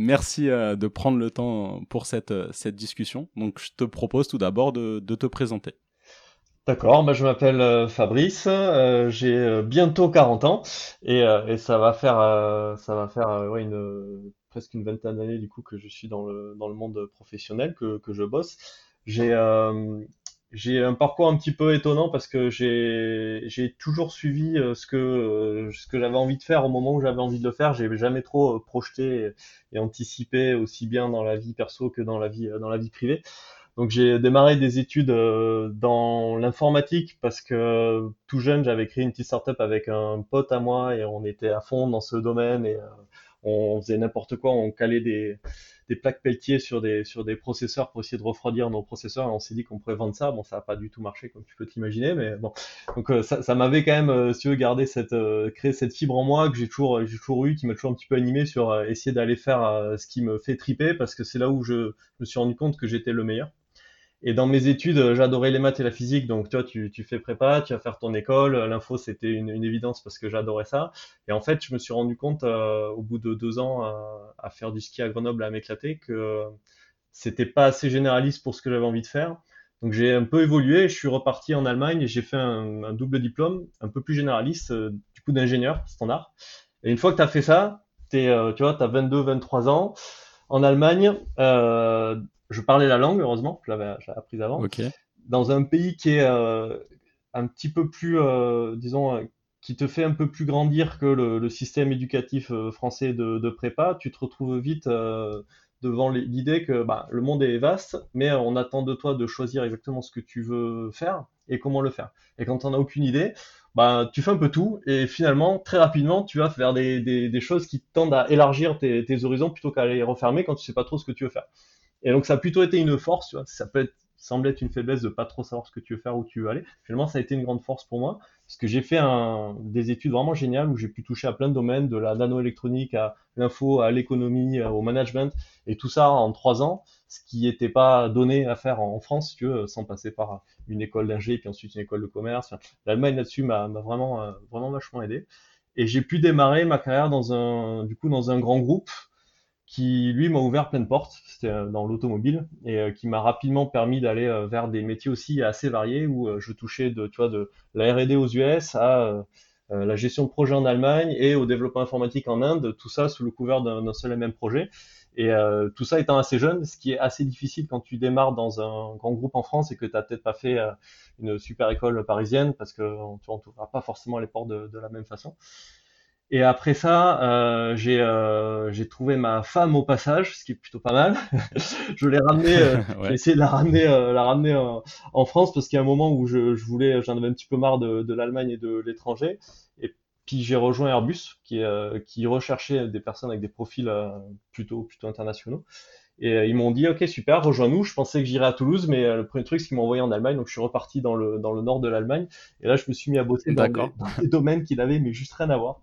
Merci euh, de prendre le temps pour cette, euh, cette discussion. Donc, je te propose tout d'abord de, te présenter. D'accord, bah, je m'appelle euh, Fabrice, j'ai bientôt 40 ans et, ça va faire, ça va faire presque une vingtaine d'années du coup que je suis dans le, dans le monde professionnel, que, que je bosse. J'ai un parcours un petit peu étonnant parce que j'ai toujours suivi euh, ce que euh, ce que j'avais envie de faire au moment où j'avais envie de le faire. J'ai jamais trop euh, projeté et, anticipé aussi bien dans la vie perso que dans la vie dans la vie privée. Donc j'ai démarré des études dans l'informatique parce que tout jeune j'avais créé une petite startup avec un pote à moi et on était à fond dans ce domaine et on faisait n'importe quoi, on calait des plaques Pelletier sur des, processeurs pour essayer de refroidir nos processeurs on s'est dit qu'on pourrait vendre ça. Bon, ça n'a pas du tout marché comme tu peux t'imaginer, mais bon. Donc euh, ça, m'avait quand même, euh, si tu veux, gardé cette, euh, cette fibre en moi que j'ai toujours, j'ai eu, qui m'a toujours un petit peu animé sur essayer d'aller faire ce qui me fait triper parce que c'est là où je me suis rendu compte que j'étais le meilleur. Et dans mes études, euh, j'adorais les maths et la physique. Donc, toi, tu, tu fais prépa, tu vas faire ton école. L'info, c'était une, une, évidence parce que j'adorais ça. Et en fait, je me suis rendu compte, euh, au bout de deux ans à, faire du ski à Grenoble, à m'éclater, que c'était pas assez généraliste pour ce que j'avais envie de faire. Donc, j'ai un peu évolué. Je suis reparti en Allemagne et j'ai fait un, double diplôme, un peu plus généraliste, euh, du coup, d'ingénieur standard. Et une fois que tu as fait ça, es, tu vois, tu as 22, 23 ans en Allemagne. Euh, je parlais la langue, heureusement, je l'avais appris avant. Dans un pays qui est euh, un petit peu plus, euh, disons, euh, qui te fait un peu plus grandir que le, système éducatif français de, prépa, tu te retrouves vite devant l'idée que bah, le monde est vaste, mais on attend de toi de choisir exactement ce que tu veux faire et comment le faire. Et quand on n'a aucune idée, bah, tu fais un peu tout et finalement, très rapidement, tu vas faire des, choses qui tendent à élargir tes, tes horizons plutôt qu'à les refermer quand tu sais pas trop ce que tu veux faire. Et donc ça a plutôt été une force, tu vois. Ça peut être, semble être une faiblesse de pas trop savoir ce que tu veux faire, où tu veux aller. Finalement, ça a été une grande force pour moi, parce que j'ai fait un, des études vraiment géniales où j'ai pu toucher à plein de domaines, de la nanoélectronique à l'info, à l'économie, au management, et tout ça en trois ans, ce qui n'était pas donné à faire en France, tu veux, sans passer par une école d'ingé, puis ensuite une école de commerce. L'Allemagne là-dessus m'a vraiment, euh, vraiment vachement aidé. Et j'ai pu démarrer ma carrière dans un, du coup, dans un grand groupe qui lui m'a ouvert plein de portes, c'était euh, dans l'automobile, et euh, qui m'a rapidement permis d'aller euh, vers des métiers aussi assez variés où je touchais de, tu vois, de la R&D aux US à la gestion de projet en Allemagne et au développement informatique en Inde, tout ça sous le couvert d'un seul et même projet. Et tout ça étant assez jeune, ce qui est assez difficile quand tu démarres dans un grand groupe en France et que tu n'as peut-être pas fait une super école parisienne parce que tu n'ouvriras pas forcément les portes de la même façon. Et après ça, euh, j'ai euh, j'ai trouvé ma femme au passage, ce qui est plutôt pas mal. je l'ai ramené, euh, j'ai essayé de la ramener, euh, la ramener en France parce qu'il y a un moment où je, je voulais, j'en avais un petit peu marre de, de l'Allemagne et de l'étranger. Et puis j'ai rejoint Airbus, qui qui recherchait des personnes avec des profils plutôt plutôt internationaux. Et ils m'ont dit, ok, super, rejoins-nous. Je pensais que j'irais à Toulouse, mais le premier truc, c'est qu'ils m'ont envoyé en Allemagne. Donc, je suis reparti dans le, dans le nord de l'Allemagne. Et là, je me suis mis à bosser dans dans des domaines qui n'avaient mais juste rien à voir.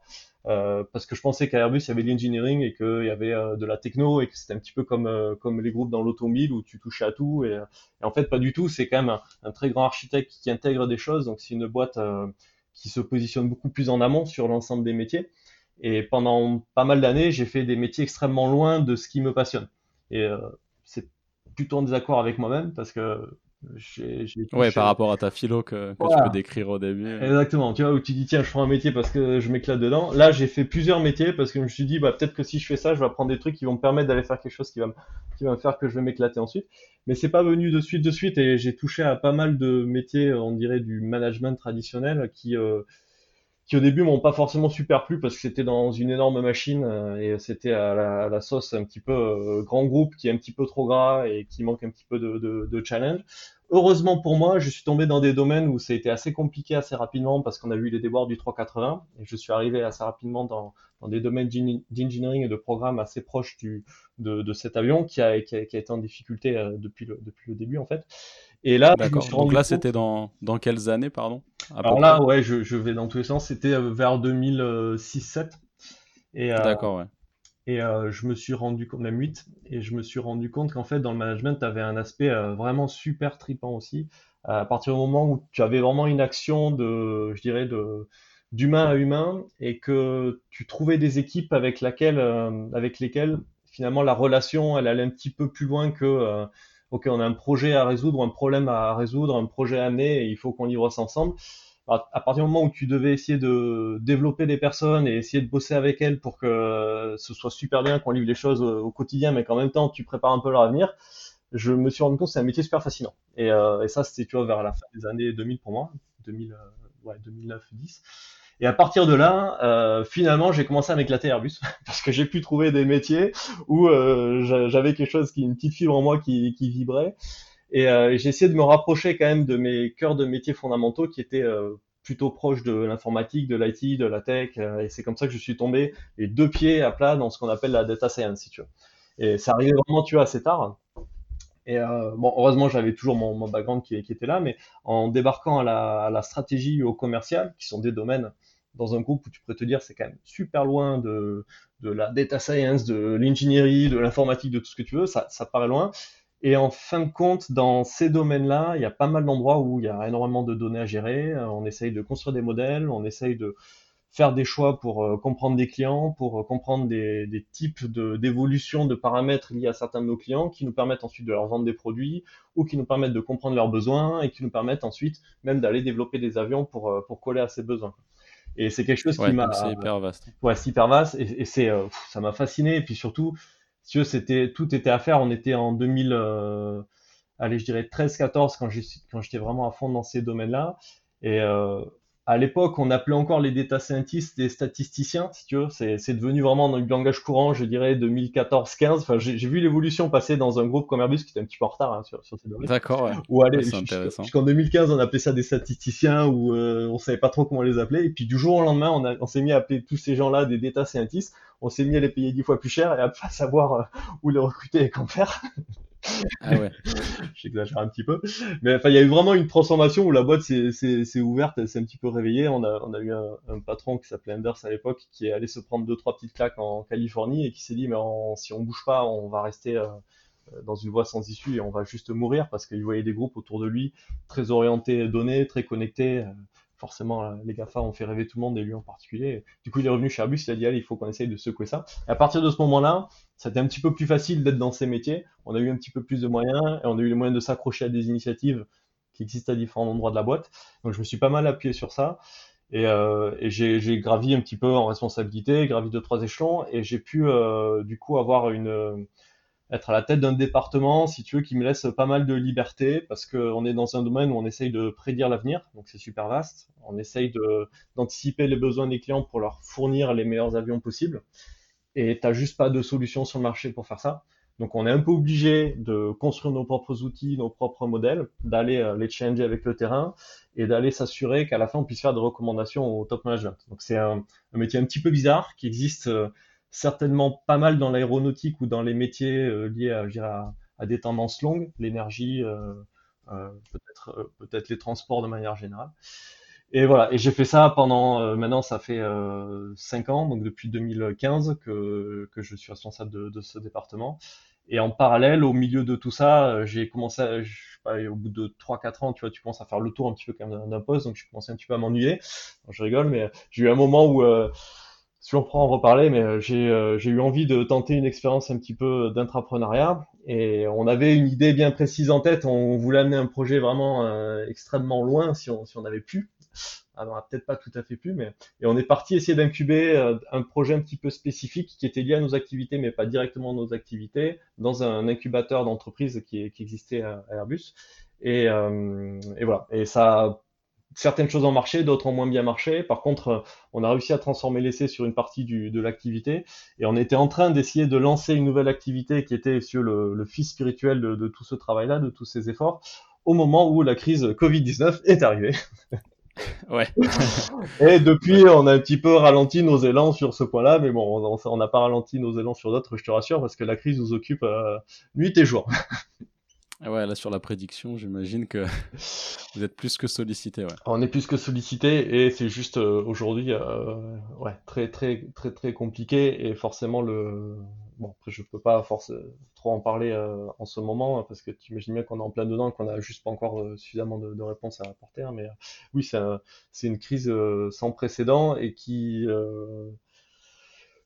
Euh, parce que je pensais qu'à Airbus il y avait de l'engineering et qu'il y avait euh, de la techno et que c'était un petit peu comme euh, comme les groupes dans l'automobile où tu touchais à tout. Et, en fait pas du tout. C'est quand même un, très grand architecte qui intègre des choses. Donc c'est une boîte qui se positionne beaucoup plus en amont sur l'ensemble des métiers. Et pendant pas mal d'années j'ai fait des métiers extrêmement loin de ce qui me passionne. Et c'est plutôt en désaccord avec moi-même parce que Ouais, par rapport à ta philo que, tu peux décrire au début. Exactement. Tu vois, où tu dis, tiens, je ferai un métier parce que je m'éclate dedans. Là, j'ai fait plusieurs métiers parce que je me suis dit, bah, peut-être que si je fais ça, je vais apprendre des trucs qui vont me permettre d'aller faire quelque chose qui va me, qui va me faire que je vais m'éclater ensuite. Mais c'est pas venu de suite, de suite. Et j'ai touché à pas mal de métiers, on dirait, du management traditionnel qui, euh, qui au début m'ont pas forcément super plu parce que c'était dans une énorme machine euh, et c'était à la, la, sauce un petit peu euh, grand groupe qui est un petit peu trop gras et qui manque un petit peu de, de, de challenge. Heureusement pour moi, je suis tombé dans des domaines où ça a été assez compliqué assez rapidement parce qu'on a vu les déboires du 380 et je suis arrivé assez rapidement dans, dans des domaines d'engineering et de programme assez proches du, de, de cet avion qui a, qui a, qui a, été en difficulté euh, depuis, le, depuis le début en fait. Et là, Donc là, c'était dans, dans quelles années, pardon? Alors là, ouais, je, je, vais dans tous les sens. C'était euh, vers 2006-7. Euh, D'accord, ouais. Et euh, je me suis rendu compte, même 8, et je me suis rendu compte qu'en fait, dans le management, tu avais un aspect vraiment super tripant aussi. À partir du moment où tu avais vraiment une action de, je dirais, de d'humain à humain, et que tu trouvais des équipes avec laquelle, euh, avec lesquelles finalement la relation, elle allait un petit peu plus loin que, ok, on a un projet à résoudre, un problème à résoudre, un projet à amener, et il faut qu'on livre ça ensemble à partir du moment où tu devais essayer de développer des personnes et essayer de bosser avec elles pour que ce soit super bien, qu'on livre les choses au quotidien, mais qu'en même temps tu prépares un peu leur avenir, je me suis rendu compte que c'est un métier super fascinant. Et, euh, ça, c'était vers la fin des années 2000 pour moi, 2000, euh, ouais, 2009-10. Et à partir de là, euh, finalement, j'ai commencé à m'éclater Airbus parce que j'ai pu trouver des métiers où euh, j'avais quelque chose qui, une petite fibre en moi qui, vibrait. Et euh, j'ai essayé de me rapprocher quand même de mes cœurs de métiers fondamentaux qui étaient plutôt proches de l'informatique, de l'IT, de la tech. Et c'est comme ça que je suis tombé les deux pieds à plat dans ce qu'on appelle la data science, si tu veux. Et ça arrivait vraiment, tu vois, assez tard. Et bon, heureusement, j'avais toujours mon, mon background qui, était là, mais en débarquant à la, à la au commercial, qui sont des domaines dans un groupe où tu pourrais te dire c'est quand même super loin de, de la data science, de l'ingénierie, de l'informatique, de tout ce que tu veux, ça, paraît loin. Et en fin de compte, dans ces domaines-là, il y a pas mal d'endroits où il y a énormément de données à gérer. Euh, on essaye de construire des modèles, on essaye de faire des choix pour euh, comprendre des clients, pour euh, comprendre des, des types d'évolution de, de, paramètres liés à certains de nos clients qui nous permettent ensuite de leur vendre des produits ou qui nous permettent de comprendre leurs besoins et qui nous permettent ensuite même d'aller développer des avions pour, pour coller à ces besoins. Et c'est quelque chose qui m'a. C'est hyper vaste. Ouais, c'est hyper vaste et, et c'est, ça m'a fasciné. Et puis surtout, si c'était tout était à faire. On était en 2000, euh, allez, je dirais 13-14 quand quand j'étais vraiment à fond dans ces domaines-là. Et euh, à l'époque, on appelait encore les data scientists des statisticiens, si tu veux. C'est devenu vraiment dans le langage courant, je dirais 2014-15. Enfin, j'ai vu l'évolution passer dans un groupe comme Airbus qui était un petit peu en retard hein, sur, sur, ces domaines. D'accord. Ouais. Ou allez, jusqu'en 2015, on appelait ça des statisticiens ou euh, on savait pas trop comment les appeler. Et puis du jour au lendemain, on, on s'est mis à appeler tous ces gens-là des data scientists. On s'est mis à les payer dix fois plus cher et à pas savoir euh, où les recruter et qu'en faire. Ah ouais. J'exagère un petit peu. Mais enfin, il y a eu vraiment une transformation où la boîte s'est ouverte, elle s'est un petit peu réveillée. On a, eu un, un patron qui s'appelait Anders à l'époque qui est allé se prendre deux, trois petites claques en Californie et qui s'est dit, mais si on bouge pas, on va rester euh, dans une voie sans issue et on va juste mourir parce qu'il voyait des groupes autour de lui très orientés données, très connectés. Euh, forcément, les GAFA ont fait rêver tout le monde et lui en particulier. Du coup, il est revenu chez Airbus, il a dit, allez, il faut qu'on essaye de secouer ça. Et à partir de ce moment-là, c'était un petit peu plus facile d'être dans ces métiers. On a eu un petit peu plus de moyens et on a eu les moyens de s'accrocher à des initiatives qui existent à différents endroits de la boîte. Donc, je me suis pas mal appuyé sur ça. Et, euh, j'ai gravi un petit peu en responsabilité, gravi de trois échelons, et j'ai pu euh, du coup avoir une être à la tête d'un département, si tu veux, qui me laisse pas mal de liberté parce qu'on est dans un domaine où on essaye de prédire l'avenir, donc c'est super vaste. On essaye d'anticiper les besoins des clients pour leur fournir les meilleurs avions possibles. Et t'as juste pas de solution sur le marché pour faire ça. Donc on est un peu obligé de construire nos propres outils, nos propres modèles, d'aller euh, les changer avec le terrain et d'aller s'assurer qu'à la fin on puisse faire des recommandations au top management. Donc c'est un, un, métier un petit peu bizarre qui existe euh, certainement pas mal dans l'aéronautique ou dans les métiers euh, liés à, à, des tendances longues, l'énergie, euh, euh, peut-être peut-être les transports de manière générale. Et voilà, et j'ai fait ça pendant, maintenant ça fait 5 ans, donc depuis 2015 que, que je suis responsable de, de, ce département. Et en parallèle, au milieu de tout ça, j'ai commencé, à, je sais pas, au bout de 3-4 ans, tu vois, tu commences à faire le tour un petit peu quand même d'un poste, donc je commençais un petit peu à m'ennuyer. Je rigole, mais j'ai eu un moment où si on prend en reparler, mais euh, euh, j'ai eu envie de tenter une expérience un petit peu d'intrapreneuriat et on avait une idée bien précise en tête. On voulait amener un projet vraiment euh, extrêmement loin si on, avait pu. Alors peut-être pas tout à fait pu, mais et on est parti essayer d'incuber un projet un petit peu spécifique qui était lié à nos activités, mais pas directement nos activités, dans un incubateur d'entreprise qui, qui, existait à, Airbus. Et, et voilà. Et ça certaines choses ont marché, d'autres ont moins bien marché. Par contre, on a réussi à transformer l'essai sur une partie du, de l'activité et on était en train d'essayer de lancer une nouvelle activité qui était sur le, le fils spirituel de, de tout ce travail-là, de tous ces efforts. au moment où la crise Covid-19 est arrivée. Ouais. Et depuis, on a un petit peu ralenti nos élans sur ce point-là, mais bon, on n'a pas ralenti nos élans sur d'autres, je te rassure, parce que la crise nous occupe euh, nuit et jour. Ouais, là sur la prédiction, j'imagine que vous êtes plus que sollicité. Ouais. On est plus que sollicité et c'est juste euh, aujourd'hui euh, ouais, très très très très compliqué et forcément le bon après je peux pas force trop en parler euh, en ce moment parce que tu imagines bien qu'on est en plein dedans qu'on a juste pas encore suffisamment de, de, réponses à apporter hein, mais oui c'est c'est une crise sans précédent et qui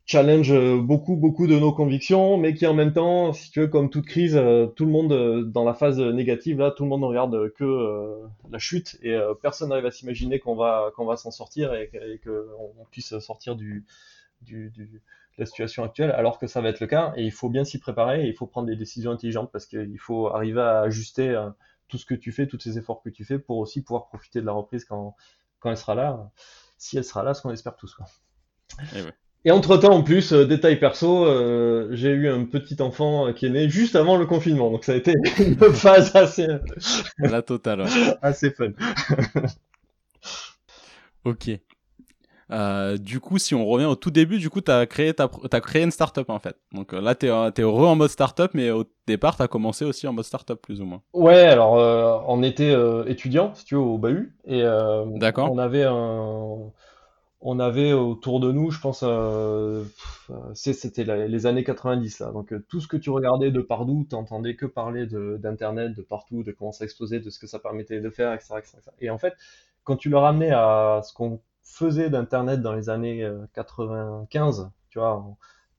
challenge beaucoup beaucoup de nos convictions mais qui en même temps si tu veux comme toute crise tout le monde dans la phase négative là tout le monde ne regarde que la chute et personne n'arrive à s'imaginer qu'on va qu'on va s'en sortir et, et qu'on puisse sortir du du, la situation actuelle, alors que ça va être le cas. Et il faut bien s'y préparer et il faut prendre des décisions intelligentes parce qu'il faut arriver à ajuster euh, tout ce que tu fais, tous ces efforts que tu fais pour aussi pouvoir profiter de la reprise quand, quand elle sera là, si elle sera là, ce qu'on espère tous. Quoi. Et. Et entre-temps, en plus, euh, détail perso, euh, j'ai eu un petit enfant qui est né juste avant le confinement. Donc ça a été une phase assez... La totale. Ouais. assez fun. ok. Euh, du coup, si on revient au tout début, du coup, tu as créé, as créé une startup en fait. Donc euh, là, tu es, es, heureux en mode startup, mais au départ, tu as commencé aussi en mode startup plus ou moins. Ouais, alors euh, on était euh, étudiant, si tu veux, au Bahut. Et euh, D'accord. on avait un. On avait autour de nous, je pense, euh, c'était les années 90 là. Donc tout ce que tu regardais de partout, t'entendais que parler d'internet, de, partout, de comment ça explosait, de ce que ça permettait de faire, etc.. Et en fait, quand tu le ramenais à ce qu'on faisait d'Internet dans les années 95, euh, tu vois,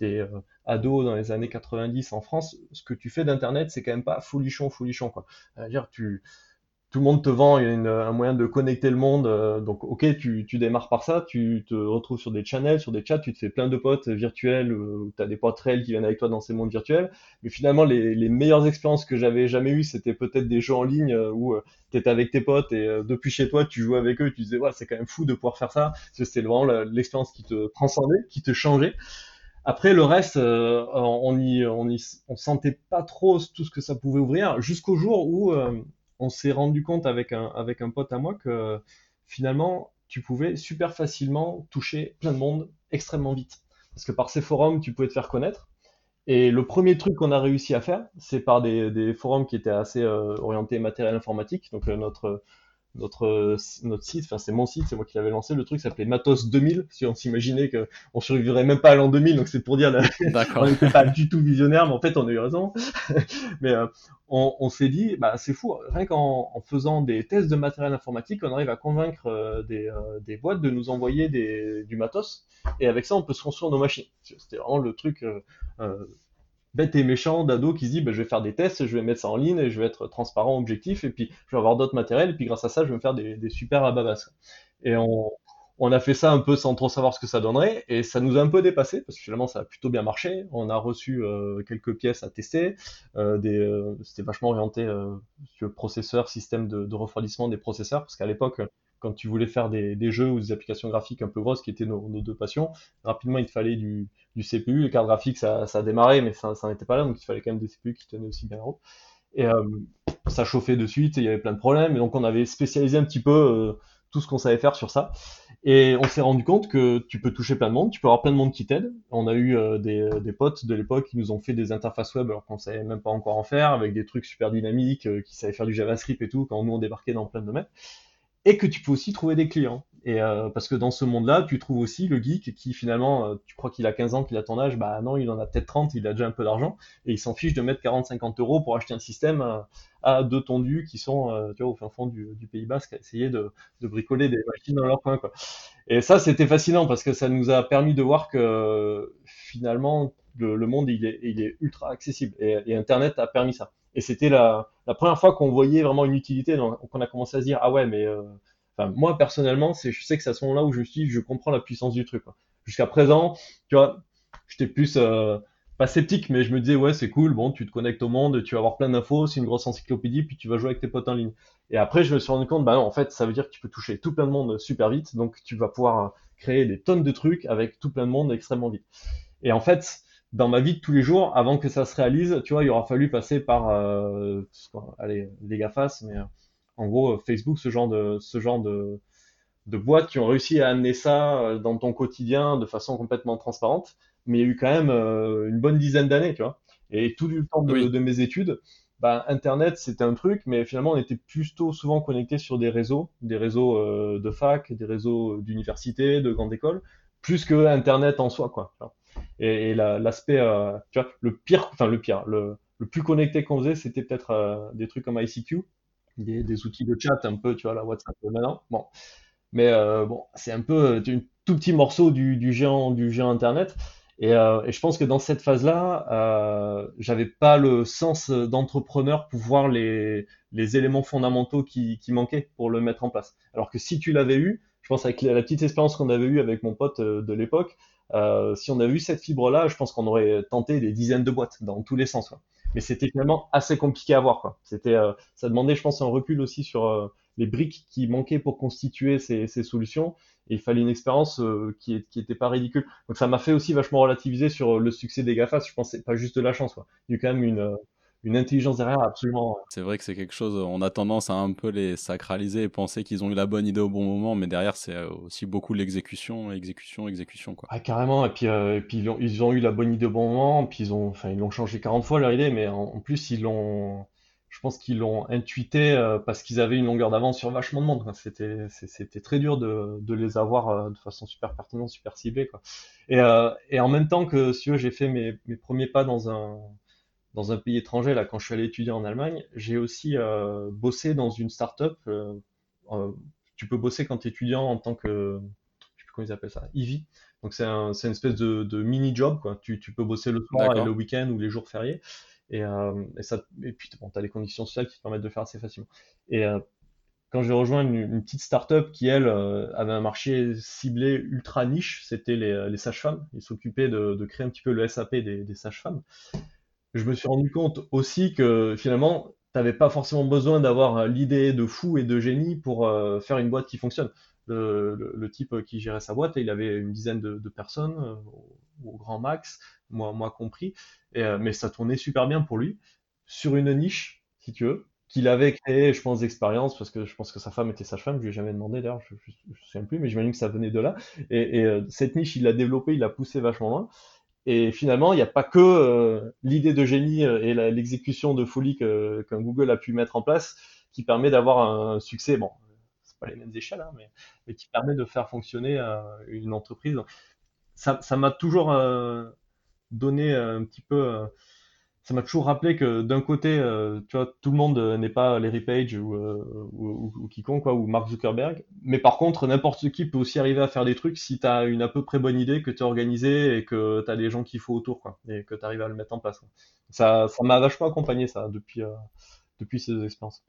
des euh, ados dans les années 90 en France, ce que tu fais d'Internet, c'est quand même pas folichon, folichon, quoi. dire tu, tout le monde te vend une, un moyen de connecter le monde. Euh, donc, ok, tu, tu, démarres par ça, tu te retrouves sur des channels, sur des chats, tu te fais plein de potes virtuels, euh, tu as des potes réels qui viennent avec toi dans ces mondes virtuels. Mais finalement, les, les meilleures expériences que j'avais jamais eues, c'était peut-être des jeux en ligne euh, où tu étais avec tes potes et depuis chez toi, tu jouais avec eux, tu disais, ouais, c'est quand même fou de pouvoir faire ça. C'était vraiment l'expérience qui te transcendait, qui te changeait. Après, le reste, on y, on y, on sentait pas trop tout ce que ça pouvait ouvrir jusqu'au jour où on s'est rendu compte avec un, avec pote à moi que finalement, tu pouvais super facilement toucher plein de monde extrêmement vite. Parce que par ces forums, tu pouvais te faire connaître. Et le premier truc qu'on a réussi à faire, c'est par des, des, forums qui étaient assez euh, orientés matériel informatique. Donc euh, notre notre notre site, enfin c'est mon site, c'est moi qui l'avais lancé. Le truc s'appelait Matos 2000. Si on s'imaginait que on survivrait même pas à l'an 2000, donc c'est pour dire on n'était pas du tout visionnaire, mais en fait on a eu raison. mais euh, on, on s'est dit, bah c'est fou, rien qu'en en faisant des tests de matériel informatique, on arrive à convaincre euh, des, euh, des boîtes de nous envoyer des, du matos, et avec ça on peut se construire nos machines. C'était vraiment le truc bête et méchant d'ado qui se dit bah, je vais faire des tests, je vais mettre ça en ligne et je vais être transparent, objectif et puis je vais avoir d'autres matériels et puis grâce à ça je vais me faire des, des super ababas. Et on, on a fait ça un peu sans trop savoir ce que ça donnerait et ça nous a un peu dépassé parce que finalement ça a plutôt bien marché. On a reçu euh, quelques pièces à tester, euh, euh, c'était vachement orienté sur le processeur, système de, de refroidissement des processeurs parce qu'à l'époque quand tu voulais faire des, jeux ou des applications graphiques un peu grosses qui étaient nos, deux passions, rapidement il te fallait du, CPU, les cartes graphiques ça, démarré mais ça, n'était pas là donc il fallait quand même des CPU qui tenaient aussi bien la route. Et euh, ça chauffait de suite et il y avait plein de problèmes et donc on avait spécialisé un petit peu euh, tout ce qu'on savait faire sur ça. Et on s'est rendu compte que tu peux toucher plein de monde, tu peux avoir plein de monde qui t'aide. On a eu euh, des, potes de l'époque qui nous ont fait des interfaces web alors qu'on savait même pas encore en faire, avec des trucs super dynamiques, qui savaient faire du JavaScript et tout, quand nous on débarquait dans plein de domaines et que tu peux aussi trouver des clients. Et euh, parce que dans ce monde-là, tu trouves aussi le geek qui finalement, euh, tu crois qu'il a 15 ans, qu'il a ton âge, bah non, il en a peut-être 30, il a déjà un peu d'argent, et il s'en fiche de mettre 40-50 euros pour acheter un système à, à deux tondus qui sont euh, tu vois, au fin fond du, Pays Basque à essayer de, bricoler des machines dans leur coin. Quoi. Et ça, c'était fascinant parce que ça nous a permis de voir que finalement, le, monde, il est, ultra accessible, et Internet a permis ça. Et c'était la, la, première fois qu'on voyait vraiment une utilité, qu'on a commencé à se dire ah ouais mais euh, moi personnellement c'est je sais que c'est à ce moment-là où je suis je comprends la puissance du truc. Jusqu'à présent, tu vois, j'étais plus euh, pas sceptique, mais je me disais ouais c'est cool, bon tu te connectes au monde, tu vas avoir plein d'infos, c'est une grosse encyclopédie, puis tu vas jouer avec tes potes en ligne. Et après je me suis rendu compte bah non en fait ça veut dire que tu peux toucher tout plein de monde super vite, donc tu vas pouvoir créer des tonnes de trucs avec tout plein de monde extrêmement vite. Et en fait dans ma vie de tous les jours, avant que ça se réalise, tu vois, il aura fallu passer par, euh, allez, les GAFAS, mais en gros, Facebook, ce genre de, ce genre de, de boîtes qui ont réussi à amener ça dans ton quotidien de façon complètement transparente. Mais il y a eu quand même une bonne dizaine d'années, tu vois. Et tout le temps de, de mes études, bah, Internet, c'était un truc, mais finalement, on était plutôt souvent connecté sur des réseaux, des réseaux euh, de fac, des réseaux d'université, de grandes écoles, plus que Internet en soi, quoi. Et, l'aspect, euh, tu vois, le pire, enfin le pire, le, le plus connecté qu'on faisait, c'était peut-être euh, des trucs comme ICQ, des, outils de chat, un peu, tu vois, la WhatsApp maintenant. Bon, mais bon, c'est un peu un tout petit morceau du, du géant, du géant Internet. Et, euh, et, je pense que dans cette phase-là, euh, j'avais pas le sens d'entrepreneur pour voir les, les éléments fondamentaux qui, qui, manquaient pour le mettre en place. Alors que si tu l'avais eu, je pense avec la petite expérience qu'on avait eue avec mon pote euh, de l'époque, euh, si on avait eu cette fibre-là, je pense qu'on aurait tenté des dizaines de boîtes dans tous les sens. Quoi. Mais c'était finalement assez compliqué à voir. Quoi. C'était, euh, ça demandait, je pense, un recul aussi sur euh, les briques qui manquaient pour constituer ces, ces solutions il fallait une expérience euh, qui, qui était pas ridicule. Donc ça m'a fait aussi vachement relativiser sur euh, le succès des GAFAS. Je pense que c'est pas juste de la chance. Quoi. Il y a quand même une, une intelligence derrière absolument. C'est vrai que c'est quelque chose, on a tendance à un peu les sacraliser et penser qu'ils ont eu la bonne idée au bon moment, mais derrière c'est aussi beaucoup l'exécution, exécution, exécution. Quoi. Ah, carrément, et puis, et puis ils, ont, ils, ont, eu la bonne idée au bon moment, puis ils ont, enfin, ils l'ont changé 40 fois leur idée, mais en plus ils l'ont je pense qu'ils l'ont intuité euh, parce qu'ils avaient une longueur d'avance sur vachement de monde. C'était, c'était très dur de, de les avoir euh, de façon super pertinente, super ciblée. Quoi. Et, euh, et en même temps que si j'ai fait mes, mes, premiers pas dans un, dans un pays étranger, là, quand je suis allé étudier en Allemagne, j'ai aussi bossé dans une start-up. tu peux bosser quand tu es étudiant en tant que, je sais plus comment ils appellent ça, EV. Donc c'est un, une espèce de, de mini-job. Tu, tu peux bosser le soir et le week-end ou les jours fériés. Et, euh, et, ça, et puis, bon, tu as les conditions sociales qui te permettent de faire assez facilement. Et euh, quand j'ai rejoint une, une, petite start-up qui, elle, euh, avait un marché ciblé ultra niche, c'était les, les sages-femmes. Ils s'occupaient de, de, créer un petit peu le SAP des, des sages-femmes. Je me suis rendu compte aussi que finalement, tu n'avais pas forcément besoin d'avoir l'idée de fou et de génie pour euh, faire une boîte qui fonctionne. Le, type qui gérait sa boîte, il avait une dizaine de, personnes euh, au, grand max, moi, compris. Euh, mais ça tournait super bien pour lui, sur une niche, si tu veux, qu'il avait créé, je pense, d'expérience, parce que je pense que sa femme était sage-femme, je lui ai jamais demandé d'ailleurs, je ne me souviens plus, mais j'imagine que ça venait de là. Et, et euh, cette niche, il l'a développée, il l'a poussée vachement loin. Et finalement, il n'y a pas que euh, l'idée de génie euh, et l'exécution de folie qu'un Google a pu mettre en place qui permet d'avoir un succès. Bon, c'est pas les mêmes échelles, hein, mais, qui permet de faire fonctionner euh, une entreprise. Ça, ça m'a toujours donner un petit peu. Euh, ça m'a toujours rappelé que d'un côté, euh, tu vois, tout le monde n'est pas Larry Page ou, euh, ou, quiconque, ou Mark Zuckerberg. Mais par contre, n'importe qui peut aussi arriver à faire des trucs si tu as une à peu près bonne idée, que tu es organisé et que tu as les gens qu'il faut autour, et que tu arrives à le mettre en place. Ça ça m'a vachement accompagné, ça, depuis, euh, depuis ces expériences.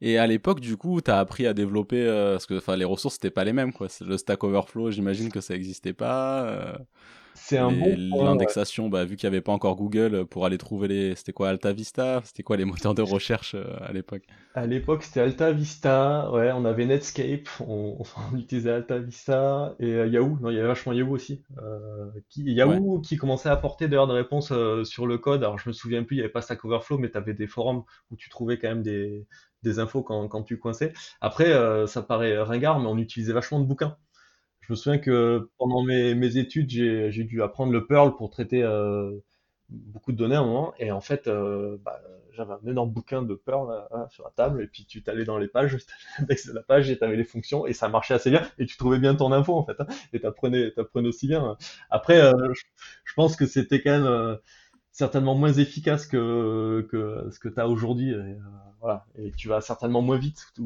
Et à l'époque, du coup, tu as appris à développer, euh, parce que les ressources, c'était pas les mêmes. Quoi. Le Stack Overflow, j'imagine que ça n'existait pas. C'est un bon L'indexation, bah, vu qu'il n'y avait pas encore Google euh, pour aller trouver les. C'était quoi Alta Vista? C'était quoi les moteurs de recherche euh, à l'époque? À l'époque, c'était Alta Vista. Ouais, on avait Netscape. On, on utilisait Alta Vista et euh, Yahoo. Non, il y avait vachement Yahoo aussi. Euh, qui, Yahoo ouais. qui commençait à apporter d'ailleurs des réponses sur le code. Alors, je me souviens plus, il n'y avait pas Stack Overflow, mais tu avais des forums où tu trouvais quand même des, des infos quand, quand tu coinçais. Après, ça paraît ringard, mais on utilisait vachement de bouquins. Je me souviens que pendant mes, mes études, j'ai dû apprendre le Perl pour traiter euh, beaucoup de données à un moment. Et en fait, euh, bah, j'avais un énorme bouquin de Perl là, là, sur la table. Et puis tu t'allais dans les pages, l'index de la page et tu avais les fonctions. Et ça marchait assez bien. Et tu trouvais bien ton info en fait. Hein, et tu apprenais, aussi bien. Après, euh, je, pense que c'était quand même euh, certainement moins efficace que, que ce que tu as aujourd'hui. Et, euh, voilà. et tu vas certainement moins vite. Tu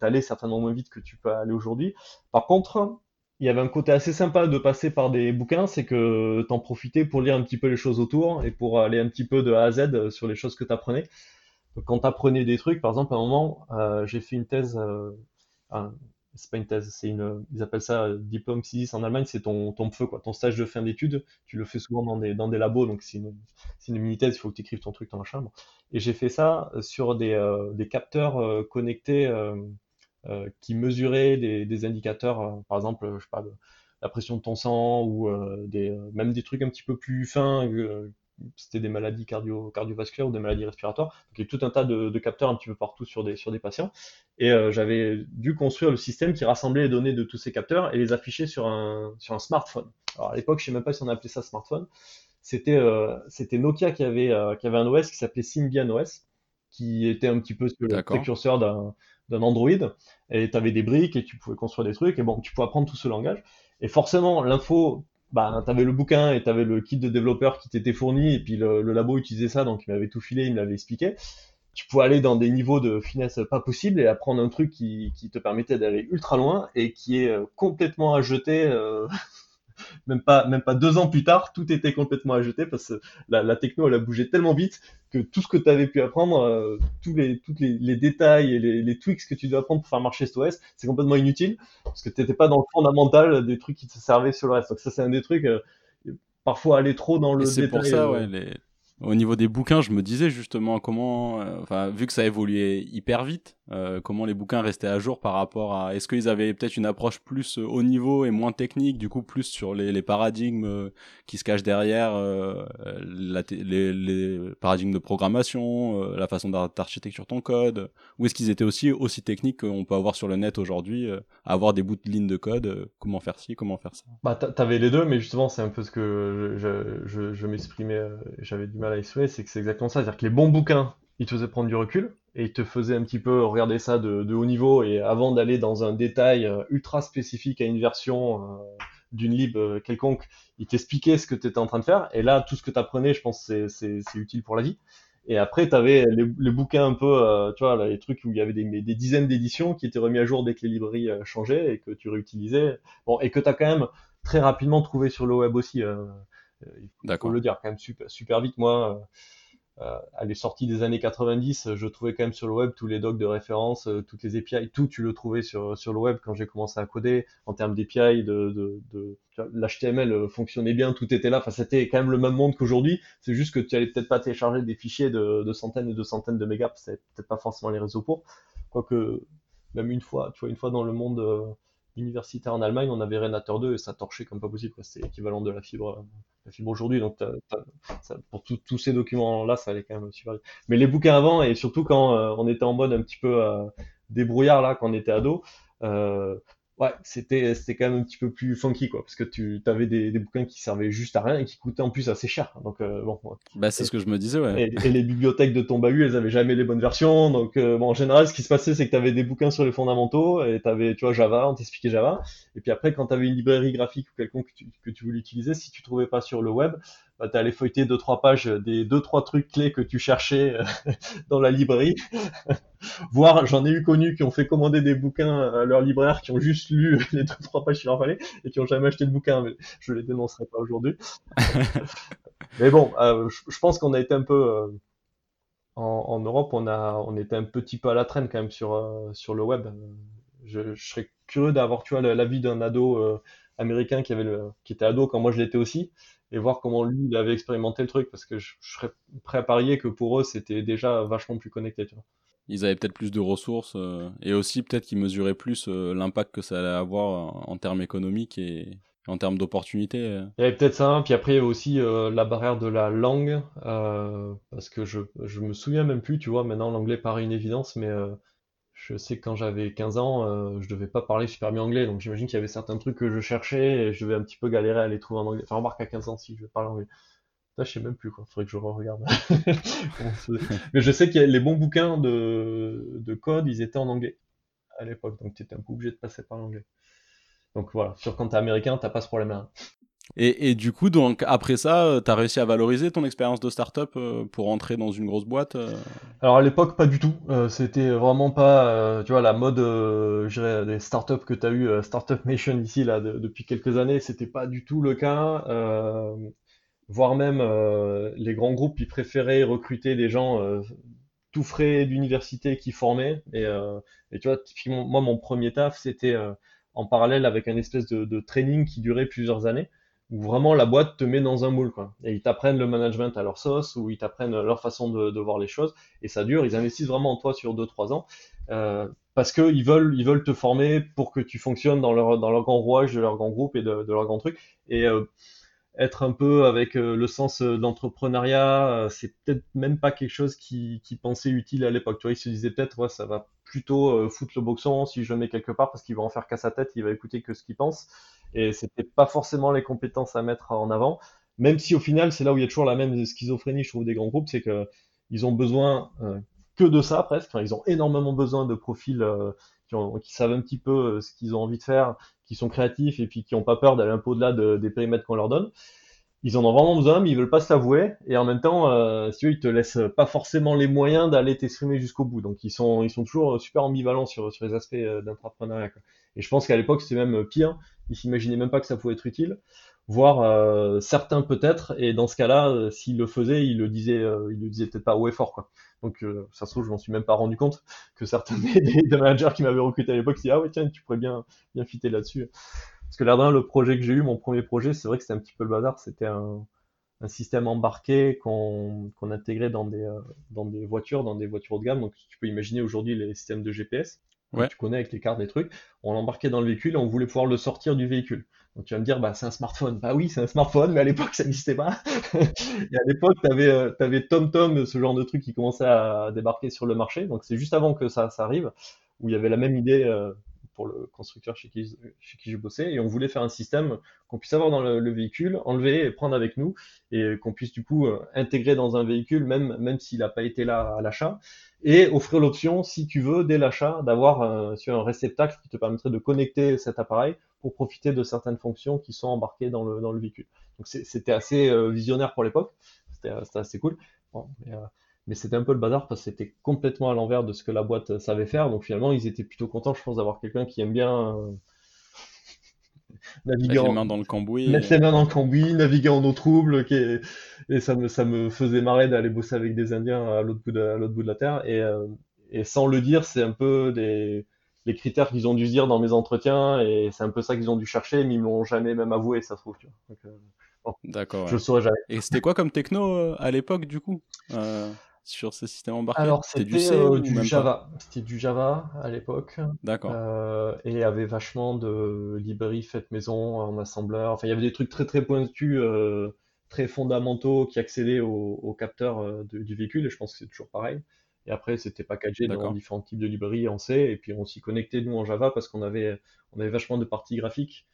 allais certainement moins vite que tu peux aller aujourd'hui. Par contre, il y avait un côté assez sympa de passer par des bouquins, c'est que t'en profitais pour lire un petit peu les choses autour et pour aller un petit peu de A à Z sur les choses que t'apprenais. Quand t'apprenais des trucs, par exemple, à un moment, euh, j'ai fait une thèse, euh, c'est pas une thèse, c'est une, ils appellent ça diplôme CIS en Allemagne, c'est ton, ton feu, quoi, ton stage de fin d'études. Tu le fais souvent dans des, dans des labos, donc c'est une, c'est une mini-thèse, il faut que tu écrives ton truc dans la chambre. Et j'ai fait ça sur des, euh, des capteurs euh, connectés euh, euh, qui mesuraient des, des indicateurs, euh, par exemple, je sais pas, la pression de ton sang ou des, même des trucs un petit peu plus fins c'était des maladies cardio, cardiovasculaires ou des maladies respiratoires. Donc il y a tout un tas de, capteurs un petit peu partout sur des, sur des patients. Et euh, j'avais dû construire le système qui rassemblait les données de tous ces capteurs et les affichait sur un, sur un smartphone. Alors à l'époque, je sais même pas si on appelait ça smartphone. C'était euh, Nokia qui avait, euh, qui avait un OS qui s'appelait Symbian OS, qui était un petit peu le précurseur d'un Android, et tu avais des briques et tu pouvais construire des trucs, et bon, tu pouvais apprendre tout ce langage. Et forcément, l'info bah, tu avais le bouquin et tu avais le kit de développeur qui t'était fourni, et puis le, labo utilisait ça, donc il m'avait tout filé, il me l'avait expliqué. Tu pouvais aller dans des niveaux de finesse pas possible et apprendre un truc qui, qui te permettait d'aller ultra loin et qui est euh, complètement à jeter euh, même pas, même pas deux ans plus tard, tout était complètement à jeter parce que la, la techno, elle a bougé tellement vite que tout ce que tu avais pu apprendre, euh, tous les, les, les, détails et les, les, tweaks que tu dois apprendre pour faire marcher cet OS, c'est complètement inutile parce que tu n'étais pas dans le fondamental des trucs qui te servaient sur le reste. Donc ça, c'est un des trucs, euh, parfois aller trop dans le détail. C'est pour ça, euh, ouais, les au niveau des bouquins, je me disais justement comment, euh, enfin, vu que ça évoluait hyper vite, euh, comment les bouquins restaient à jour par rapport à. Est-ce qu'ils avaient peut-être une approche plus euh, haut niveau et moins technique, du coup plus sur les, les paradigmes qui se cachent derrière, la les, les, paradigmes de programmation, la façon d'architecture ton code, ou est-ce qu'ils étaient aussi aussi techniques qu'on peut avoir sur le net aujourd'hui, avoir des bouts de lignes de code, comment faire ci, comment faire ça? Bah, t'avais les deux, mais justement c'est un peu ce que je, je, je m'exprimais, j'avais du mal c'est que c'est exactement ça. C'est-à-dire que les bons bouquins, ils te faisaient prendre du recul et ils te faisaient un petit peu regarder ça de, haut niveau et avant d'aller dans un détail euh, ultra spécifique à une version euh, d'une lib euh, quelconque, ils t'expliquaient ce que tu étais en train de faire. Et là, tout ce que tu apprenais, je pense, c'est utile pour la vie. Et après, tu avais les, bouquins un peu, tu vois, les trucs où il y avait des, dizaines d'éditions qui étaient remis à jour dès que les librairies changeaient et que tu réutilisais. Bon, et que tu as quand même très rapidement trouvé sur le web aussi. Euh, il faut le dire quand même super, super vite. Moi, euh, euh, à les sorties des années 90, je trouvais quand même sur le web tous les docs de référence, toutes les API, tout tu le trouvais sur, sur le web quand j'ai commencé à coder en termes d'API, de, de, de l'HTML fonctionnait bien, tout était là. Enfin, c'était quand même le même monde qu'aujourd'hui. C'est juste que tu allais peut-être pas télécharger des fichiers de, de, centaines et de centaines de mégas, c'est peut-être pas forcément les réseaux pour. Quoique, même une fois, tu vois, une fois dans le monde universitaire en Allemagne, on avait Renator 2 et ça torchait comme pas possible. C'est l'équivalent de la fibre, la fibre aujourd'hui. Donc pour tous ces documents-là, ça allait quand même super vite. Mais les bouquins avant, et surtout quand euh, on était en mode un petit peu euh, débrouillard là, quand on était ado, euh, ouais, c'était c'était quand même un petit peu plus funky quoi, parce que tu avais des, des, bouquins qui servaient juste à rien et qui coûtaient en plus assez cher. Donc euh, bon. Bah c'est ce que je me disais ouais. Et, les bibliothèques de ton bahut, elles avaient jamais les bonnes versions. Donc euh, bon, en général, ce qui se passait, c'est que tu avais des bouquins sur les fondamentaux et tu avais, tu vois, Java, on t'expliquait Java. Et puis après, quand tu avais une librairie graphique ou quelconque que tu, que tu voulais utiliser, si tu trouvais pas sur le web, bah, tu allais feuilleter deux trois pages des deux trois trucs clés que tu cherchais euh, dans la librairie. Voire j'en ai eu connu qui ont fait commander des bouquins à leur libraire qui ont juste lu les deux trois pages qu'il leur fallait et qui ont jamais acheté de bouquin. Mais je les dénoncerai pas aujourd'hui. mais bon, euh, je, pense qu'on a été un peu euh, en, Europe, on a on était un petit peu à la traîne quand même sur sur le web. Je, je serais curieux d'avoir tu vois l'avis d'un ado américain qui avait le qui était ado quand moi je l'étais aussi et voir comment lui il avait expérimenté le truc parce que je, serais prêt à parier que pour eux c'était déjà vachement plus connecté tu vois. Ils avaient peut-être plus de ressources euh, et aussi peut-être qu'ils mesuraient plus euh, l'impact que ça allait avoir en, termes économiques et en termes d'opportunités. Euh. Il y avait peut-être ça, puis après il y avait aussi la barrière de la langue parce que je, je me souviens même plus, tu vois, maintenant l'anglais paraît une évidence, mais je sais que quand j'avais 15 ans, euh, je devais pas parler super bien anglais, donc j'imagine qu'il y avait certains trucs que je cherchais et je devais un petit peu galérer à les trouver en anglais. Enfin, remarque à 15 ans si je parle anglais. Ça, je sais même plus quoi. Faudrait que je re-regarde. Mais je sais que les bons bouquins de, de code, ils étaient en anglais à l'époque, donc tu étais un peu obligé de passer par l'anglais. Donc voilà, sur quand t'es américain, t'as pas ce problème-là. Et, du coup, donc après ça, euh, tu as réussi à valoriser ton expérience de startup euh, pour entrer dans une grosse boîte euh? Alors à l'époque, pas du tout. C'était vraiment pas, tu vois, la mode, des startups que tu as eu, Startup Nation ici, là, depuis quelques années, c'était pas du tout le cas. voire même, les grands groupes, ils préféraient recruter des gens tout frais d'université qui formaient. Et, tu vois, typiquement, moi, mon premier taf, c'était en parallèle avec un espèce de training qui durait plusieurs années où vraiment la boîte te met dans un moule, quoi. Et ils t'apprennent le management à leur sauce, ou ils t'apprennent leur façon de, de, voir les choses, et ça dure, ils investissent vraiment en toi sur 2-3 ans. parce qu'ils veulent, ils veulent te former pour que tu fonctionnes dans leur, dans leur grand rouage de leur grand groupe et de, de leur grand truc. Et être un peu avec le sens d'entrepreneuriat, c'est peut-être même pas quelque chose qui, qui pensait utile à l'époque. Tu ils se disaient peut-être, ouais, ça va plutôt foutre le boxon si je le mets quelque part parce qu'il va en faire qu'à sa tête, il va écouter que ce qu'il pense. Et c'était pas forcément les compétences à mettre en avant. Même si au final, c'est là où il y a toujours la même schizophrénie, je trouve, des grands groupes, c'est que ils ont besoin euh, que de ça presque. Enfin, ils ont énormément besoin de profils euh, qui, savent un petit peu euh, ce qu'ils ont envie de faire, qui sont créatifs et puis qui n'ont pas peur d'aller un peu au-delà de, des périmètres qu'on leur donne. Ils en ont vraiment besoin, mais ils veulent pas s'avouer. Et en même temps, euh, si eux, ils te laissent pas forcément les moyens d'aller t'exprimer jusqu'au bout. Donc ils sont, ils sont toujours super ambivalents sur, sur les aspects d'entrepreneuriat. Et je pense qu'à l'époque, c'était même pire. Ils s'imaginaient même pas que ça pouvait être utile voire euh, certains peut-être. Et dans ce cas-là, euh, s'il le faisait, il le disait, euh, il le disait peut-être pas haut et fort, quoi. Donc ça se trouve, je m'en suis même pas rendu compte que certains des, managers qui m'avaient recruté à l'époque disaient ah ouais tiens, tu pourrais bien bien fitter là-dessus. Parce que là le projet que j'ai eu, mon premier projet, c'est vrai que c'était un petit peu le bazar. C'était un, système embarqué qu'on qu'on intégrait dans des dans des voitures, dans des voitures haut de gamme. Donc tu peux imaginer aujourd'hui les systèmes de GPS. Ouais. Tu connais avec les cartes des trucs. On l'embarquait dans le véhicule et on voulait pouvoir le sortir du véhicule. Donc tu vas me dire, bah, c'est un smartphone. Bah oui, c'est un smartphone, mais à l'époque, ça n'existait pas. et à l'époque, tu avais, euh, avais TomTom, ce genre de truc qui commençait à débarquer sur le marché. Donc c'est juste avant que ça, ça arrive, où il y avait la même idée euh, pour le constructeur chez qui, chez qui je bossais. Et on voulait faire un système qu'on puisse avoir dans le, véhicule, enlever et prendre avec nous, et qu'on puisse du coup euh, intégrer dans un véhicule, même, même s'il n'a pas été là à l'achat et offrir l'option, si tu veux, dès l'achat, d'avoir un, un réceptacle qui te permettrait de connecter cet appareil pour profiter de certaines fonctions qui sont embarquées dans le, dans le véhicule. Donc c'était assez euh, visionnaire pour l'époque, c'était assez cool. euh, mais c'était un peu le bazar parce que c'était complètement à l'envers de ce que la boîte savait faire. Donc finalement, ils étaient plutôt contents, je pense, d'avoir quelqu'un qui aime bien euh, naviguer en... les mains dans le cambouis. Mettre les mains dans le cambouis, naviguer en eau trouble, qui et ça me, ça me faisait marrer d'aller bosser avec des Indiens à l'autre bout, de, bout de la Terre. Et, et sans le dire, c'est un peu des les critères qu'ils ont dû dire dans mes entretiens et c'est un peu ça qu'ils ont dû chercher mais ils me l'ont jamais même avoué ça se trouve euh, D'accord. Je le saurais jamais. Et c'était quoi comme techno euh, à l'époque du coup euh, sur ces systèmes embarqués Alors c'était du, du Java. C'était du Java à l'époque. D'accord. et il y avait vachement de librairies faites maison en assembleur. Enfin il y avait des trucs très très pointus. très fondamentaux qui accédaient au, capteur du véhicule et je pense que c'est toujours pareil. Et après, c'était packagé dans différents types de librairies en C. Et puis, on s'y connectait, nous, en Java, parce qu'on avait, on avait vachement de parties graphiques.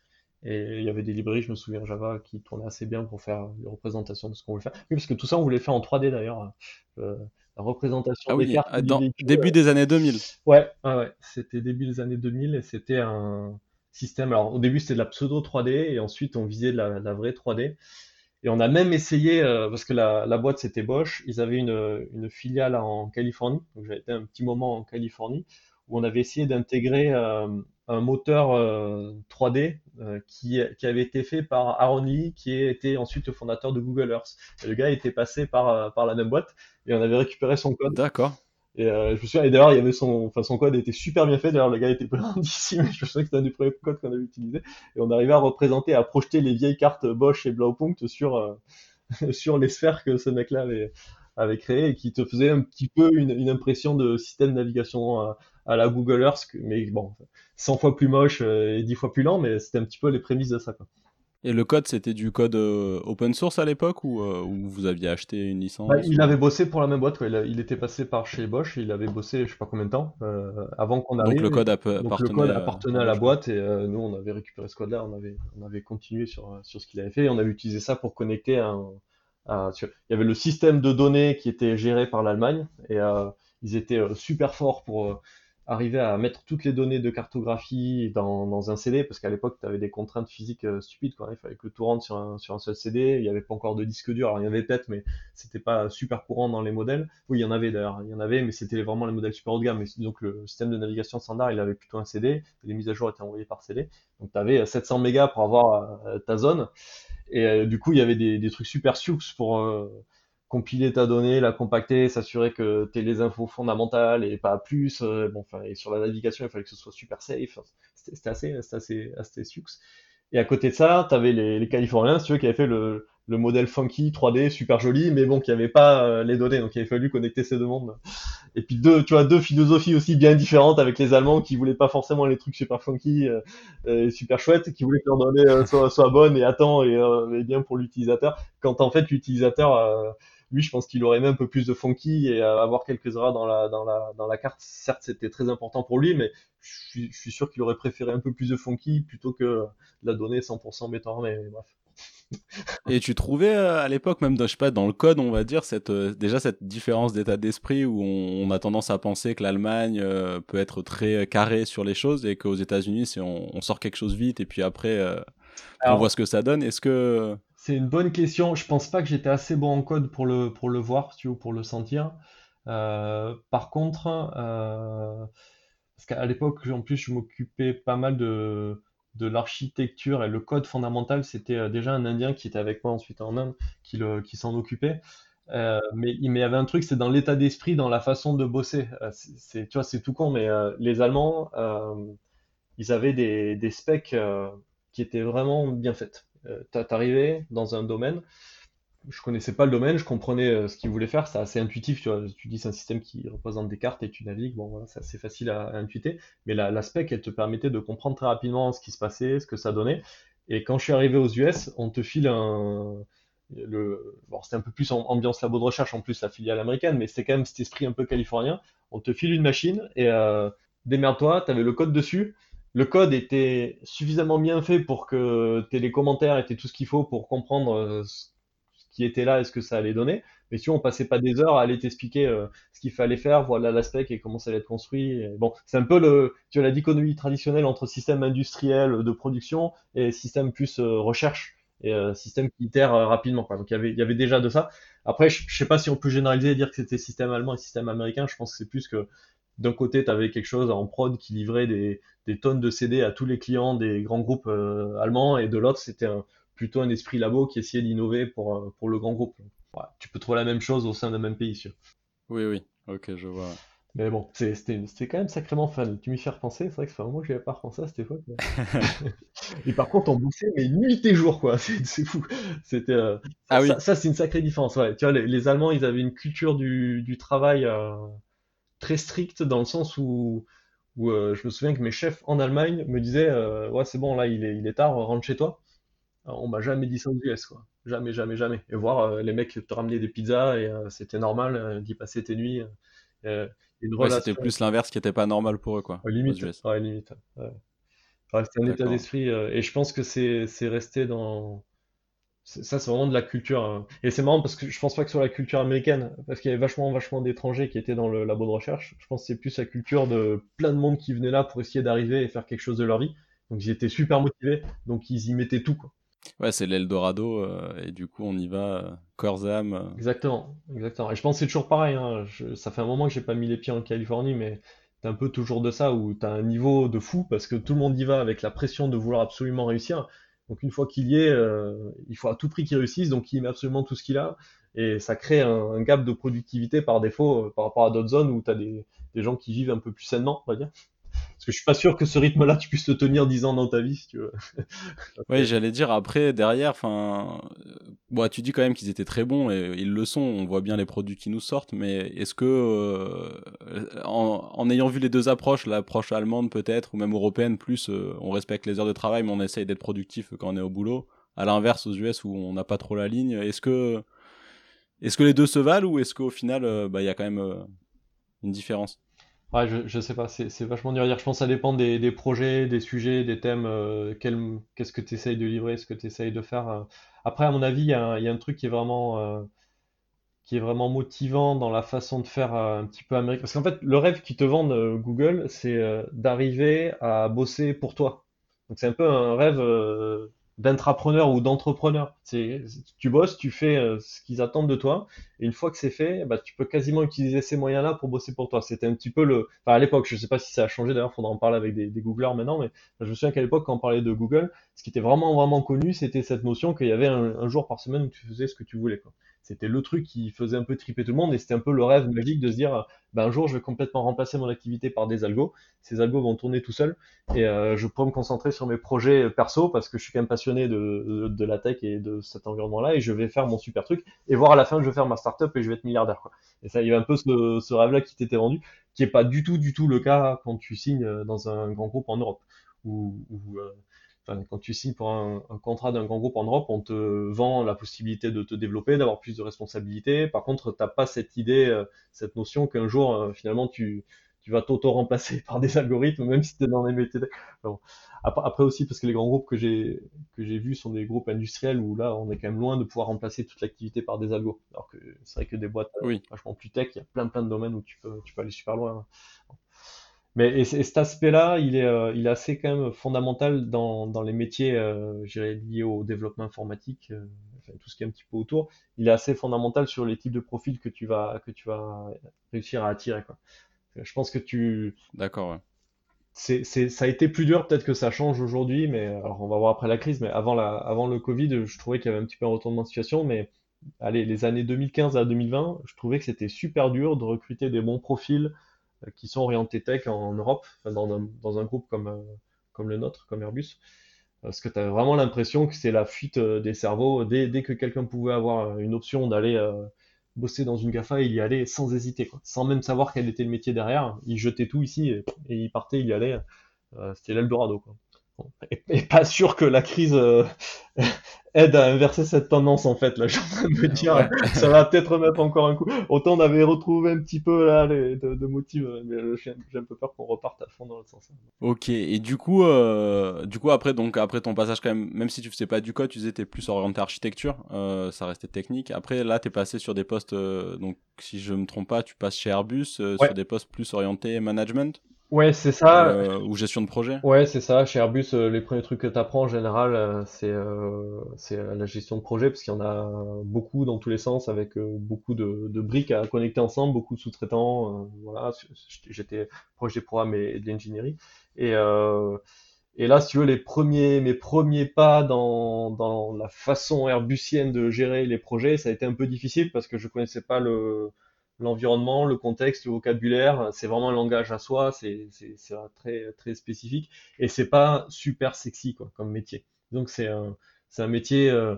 Et il y avait des librairies, je me souviens, Java, qui tournaient assez bien pour faire les représentations de ce qu'on voulait faire. Oui, parce que tout ça, on voulait faire en 3D d'ailleurs. Euh, la représentation ah des cartes. Ah, dans, début des années 2000. Ouais, ouais, c'était début des années 2000 et c'était un système. Alors, au début, c'était de la pseudo 3D et ensuite, on visait la, la vraie 3D. Et on a même essayé, euh, parce que la, la boîte c'était Bosch, ils avaient une, une, filiale en Californie, donc j'avais été un petit moment en Californie, où on avait essayé d'intégrer euh, un moteur 3D euh, qui, qui, avait été fait par Aaron Lee, qui était ensuite le fondateur de Google Earth. Et le gars était passé par, par la même boîte, et on avait récupéré son code. D'accord. Et euh, je me souviens, et d'ailleurs, il y avait son, enfin, son code était super bien fait. D'ailleurs, le gars était grandissime. Je me souviens que c'était un des premiers codes qu'on avait utilisé. Et on arrivait à représenter, à projeter les vieilles cartes Bosch et Blaupunkt sur, euh, sur les sphères que ce mec-là avait, avait créé et qui te faisait un petit peu une, une impression de système de navigation à, à, la Google Earth, mais bon, 100 fois plus moche euh, et 10 fois plus lent, mais c'était un petit peu les prémices de ça, quoi. Et le code, c'était du code euh, open source à l'époque ou, euh, vous aviez acheté une licence? Bah, Il avait bossé pour la même boîte, il, était passé par chez Bosch, il avait bossé je sais pas combien de temps euh, avant qu'on arrive. Donc le code, appartenait, le code appartenait à, la boîte et nous on avait récupéré ce code-là, on avait, on avait continué sur, sur ce qu'il avait fait et on avait utilisé ça pour connecter un, un il y avait le système de données qui était géré par l'Allemagne et ils étaient super forts pour arriver à mettre toutes les données de cartographie dans, dans un CD, parce qu'à l'époque, tu avais des contraintes physiques euh, stupides, quoi. Il fallait que tout rentre sur un, sur un seul CD. Il n'y avait pas encore de disque dur. Alors, il y en avait peut-être, mais c'était pas super courant dans les modèles. Oui, il y en avait d'ailleurs. Il y en avait, mais c'était vraiment les modèles super haut de gamme. Donc, le système de navigation standard, il avait plutôt un CD. Les mises à jour étaient envoyées par CD. Donc, tu avais 700 mégas pour avoir euh, ta zone. Et euh, du coup, il y avait des, des trucs super sioux pour compiler ta donnée, la compacter, s'assurer que tu les infos fondamentales et pas plus. Euh, bon, et sur la navigation, il fallait que ce soit super safe. C'était assez, assez, assez sioux. Et à côté de ça, tu avais les, Californiens, si tu veux, qui avaient fait le, le modèle funky 3D super joli, mais bon, qui avait pas euh, les données, donc il avait fallu connecter ces deux mondes. Et puis deux, tu vois, deux philosophies aussi bien différentes avec les Allemands qui voulaient pas forcément les trucs super funky euh, et super chouettes, qui voulaient que leurs données euh, soient, soient, bonnes et à temps et, et bien pour l'utilisateur. Quand en fait l'utilisateur lui, je pense qu'il aurait même un peu plus de funky et avoir quelques erreurs dans la, dans la, dans la carte. Certes, c'était très important pour lui, mais je suis, je suis sûr qu'il aurait préféré un peu plus de funky plutôt que la donnée 100% béton mais bref. Et tu trouvais euh, à l'époque, même dans, je sais pas, dans le code, on va dire, cette, euh, déjà cette différence d'état d'esprit où on, a tendance à penser que l'Allemagne euh, peut être très carré sur les choses et qu'aux États-Unis, si on, sort quelque chose vite et puis après, on voit ce que ça donne. Est-ce que c'est une bonne question. Je pense pas que j'étais assez bon en code pour le voir, tu vois, pour le sentir. par contre, parce qu'à l'époque, en plus, je m'occupais pas mal de l'architecture et le code fondamental, c'était euh, déjà un Indien qui était avec moi ensuite en Inde, qui, s'en occupait. Euh, mais, il y avait un truc, c'est dans l'état d'esprit, dans la façon de bosser. Euh, c'est, tu vois, c'est tout con, mais les Allemands, ils avaient des, des specs qui étaient vraiment bien faites. T'arrivais dans un domaine, je connaissais pas le domaine, je comprenais euh, ce qu'il voulait faire, c'est assez intuitif, tu vois. Tu dis c'est un système qui représente des cartes et tu navigues, bon c'est assez facile à, intuiter. Mais l'aspect qu'elle te permettait de comprendre très rapidement ce qui se passait, ce que ça donnait. Et quand je suis arrivé aux US, on te file un, c'était un peu plus ambiance labo de recherche en plus la filiale américaine, mais c'était quand même cet esprit un peu californien. On te file une machine et euh, démerde-toi, t'avais le code dessus. Le code était suffisamment bien fait pour que tu les commentaires et tout ce qu'il faut pour comprendre euh, qui était là et ce que ça allait donner. Mais si on passait pas des heures à aller t'expliquer euh, ce qu'il fallait faire, voilà l'aspect et comment ça allait être construit. bon, c'est un peu le, tu vois, la dichotomie traditionnelle entre système industriel de production et système plus euh, recherche et système qui itère rapidement. Quoi. Donc il y avait, il y avait déjà de ça. Après, je, je sais pas si on peut généraliser et dire que c'était système allemand et système américain. Je pense que c'est plus que d'un côté, tu avais quelque chose en prod qui livrait des, des, tonnes de CD à tous les clients des grands groupes allemands, et de l'autre, c'était un, plutôt un esprit labo qui essayait d'innover pour, euh, pour le grand groupe. tu peux trouver la même chose au sein d'un même pays. Sûr. Oui, oui, ok, je vois. Mais bon, c'était quand même sacrément fun. Tu m'y fais repenser, c'est vrai que ça fait un que j'avais pas repensé à cette époque. et par contre, on bossait mais nuit et jour, quoi. C'est fou. C'était euh, ah, oui. ça, c'est une sacrée différence. Ouais. Tu vois, les, Allemands, ils avaient une culture du, du travail euh, très stricte dans le sens où, où je me souviens que mes chefs en Allemagne me disaient, ouais, c'est bon, là, il est, il est tard, rentre chez toi on m'a jamais dit ça aux US, quoi. Jamais, jamais, jamais. Et voir euh, les mecs te ramener des pizzas et euh, c'était normal euh, d'y passer tes nuits. une c'était plus l'inverse qui était pas normal pour eux, quoi. limite, ouais, limite. c'était un état d'esprit et je pense que c'est resté dans. Ça, c'est vraiment de la culture. Hein. Et c'est marrant parce que je pense pas que ce soit la culture américaine, parce qu'il y avait vachement, vachement d'étrangers qui étaient dans le labo de recherche. Je pense que c'est plus la culture de plein de monde qui venait là pour essayer d'arriver et faire quelque chose de leur vie. Donc ils étaient super motivés, donc ils y mettaient tout. Quoi. Ouais, c'est l'Eldorado, euh, et du coup, on y va euh, corps âme. Euh. Exactement, exactement. Et je pense que c'est toujours pareil. Hein. ça fait un moment que j'ai pas mis les pieds en Californie, mais t'es un peu toujours de ça où t'as un niveau de fou parce que tout le monde y va avec la pression de vouloir absolument réussir. Donc une fois qu'il y est, il faut à tout prix qu'il réussisse, donc il met absolument tout ce qu'il a, et ça crée un, gap de productivité par défaut par rapport à d'autres zones où t'as des, des gens qui vivent un peu plus sainement, on va dire. Parce que je suis pas sûr que ce rythme-là, tu puisses te tenir 10 ans dans ta vie, si tu veux. oui, j'allais dire après, derrière, enfin, bon, tu dis quand même qu'ils étaient très bons et ils le sont. On voit bien les produits qui nous sortent, mais est-ce que, euh, en, ayant vu les deux approches, l'approche allemande peut-être ou même européenne, plus, euh, on respecte les heures de travail, mais on essaye d'être productif quand on est au boulot. À l'inverse, aux US où on n'a pas trop la ligne, est-ce que, est-ce que les deux se valent ou est-ce qu'au final, euh, bah, il y a quand même une différence? Ouais, je, je sais pas, c'est vachement dur à dire. Je pense que ça dépend des, des projets, des sujets, des thèmes, euh, qu'est-ce que tu essayes de livrer, ce que tu essayes de faire. Euh. Après, à mon avis, il y a un, truc qui est vraiment, euh, qui est vraiment motivant dans la façon de faire un petit peu américain. Parce qu'en fait, le rêve qui te vendent Google, c'est d'arriver à bosser pour toi. Donc c'est un peu un rêve d'intrapreneur ou d'entrepreneur. Tu bosses, tu fais euh, ce qu'ils attendent de toi, et une fois que c'est fait, bah, tu peux quasiment utiliser ces moyens-là pour bosser pour toi. C'était un petit peu le, enfin à l'époque, je sais pas si ça a changé. D'ailleurs, faudra en parler avec des, des Googlers maintenant, mais je me souviens qu'à l'époque, quand on parlait de Google, ce qui était vraiment vraiment connu, c'était cette notion qu'il y avait un, jour par semaine où tu faisais ce que tu voulais. Quoi. C'était le truc qui faisait un peu triper tout le monde et c'était un peu le rêve magique de se dire ben, un jour je vais complètement remplacer mon activité par des algos. Ces algos vont tourner tout seuls et euh, je pourrais me concentrer sur mes projets perso parce que je suis quand même passionné de, de, la tech et de cet environnement-là et je vais faire mon super truc et voir à la fin je vais faire ma startup et je vais être milliardaire. Quoi. Et ça, il y a un peu ce, ce rêve-là qui t'était vendu, qui est pas du tout, du tout le cas quand tu signes dans un grand groupe en Europe ou, euh, quand tu signes pour un, contrat d'un grand groupe en Europe, on te vend la possibilité de te développer, d'avoir plus de responsabilités. Par contre, tu n'as pas cette idée, euh, cette notion qu'un jour, euh, finalement, tu, tu vas t'auto-remplacer par des algorithmes, même si tu es dans les métiers. Après, aussi, parce que les grands groupes que j'ai que j'ai vus sont des groupes industriels où là, on est quand même loin de pouvoir remplacer toute l'activité par des algos. Alors que c'est vrai que des boîtes oui. vachement plus tech, il y a plein plein de domaines où tu peux tu peux aller super loin. Mais et, cet aspect-là, il est, euh, il est assez quand même fondamental dans, dans les métiers, euh, liés au développement informatique, euh, enfin, tout ce qui est un petit peu autour. Il est assez fondamental sur les types de profils que tu vas, que tu vas réussir à attirer. Quoi. Je pense que tu. D'accord. Ouais. C'est, c'est, ça a été plus dur, peut-être que ça change aujourd'hui, mais alors on va voir après la crise. Mais avant la, avant le Covid, je trouvais qu'il y avait un petit peu un retournement de situation, mais allez, les années 2015 à 2020, je trouvais que c'était super dur de recruter des bons profils qui sont orientés tech en, Europe, dans, un, dans, un, groupe comme, euh, comme le nôtre, comme Airbus. Parce que tu as vraiment l'impression que c'est la fuite euh, des cerveaux. Dès, dès que quelqu'un pouvait avoir une option d'aller bosser dans une GAFA, il y allait sans hésiter, sans même savoir quel était le métier derrière. Il jetait tout ici et, il partait, il y allait. C'était l'Eldorado. Quoi. Et, pas sûr que la crise aide à inverser cette tendance en fait. Là, je suis en train de me dire, ça va peut-être remettre encore un coup. Autant on avait retrouvé un petit peu là les, de, de motifs, mais j'ai un peu peur qu'on reparte à fond dans le sens. Ok. Et du coup, euh, du coup après donc après ton passage quand même, même si tu faisais pas du code, tu disais t'es plus orienté architecture, euh, ça restait technique. Après là, t'es passé sur des postes, euh, donc si je me trompe pas, tu passes chez Airbus euh, sur des postes plus orientés management? Ouais, c'est ça. Euh, ou gestion de projet. Ouais, c'est ça. Chez Airbus, euh, les premiers trucs que tu apprends en général, euh, c'est euh, c'est la gestion de projet, parce qu'il y en a beaucoup dans tous les sens, avec beaucoup de, de briques à connecter ensemble, beaucoup de sous-traitants. voilà, j'étais proche des programmes et, de l'ingénierie. Et, et là, si tu veux, les premiers, mes premiers pas dans, dans la façon airbusienne de gérer les projets, ça a été un peu difficile parce que je connaissais pas le l'environnement, le contexte, le vocabulaire, c'est vraiment un langage à soi, c'est très très spécifique et c'est pas super sexy quoi comme métier. Donc c'est un un métier euh,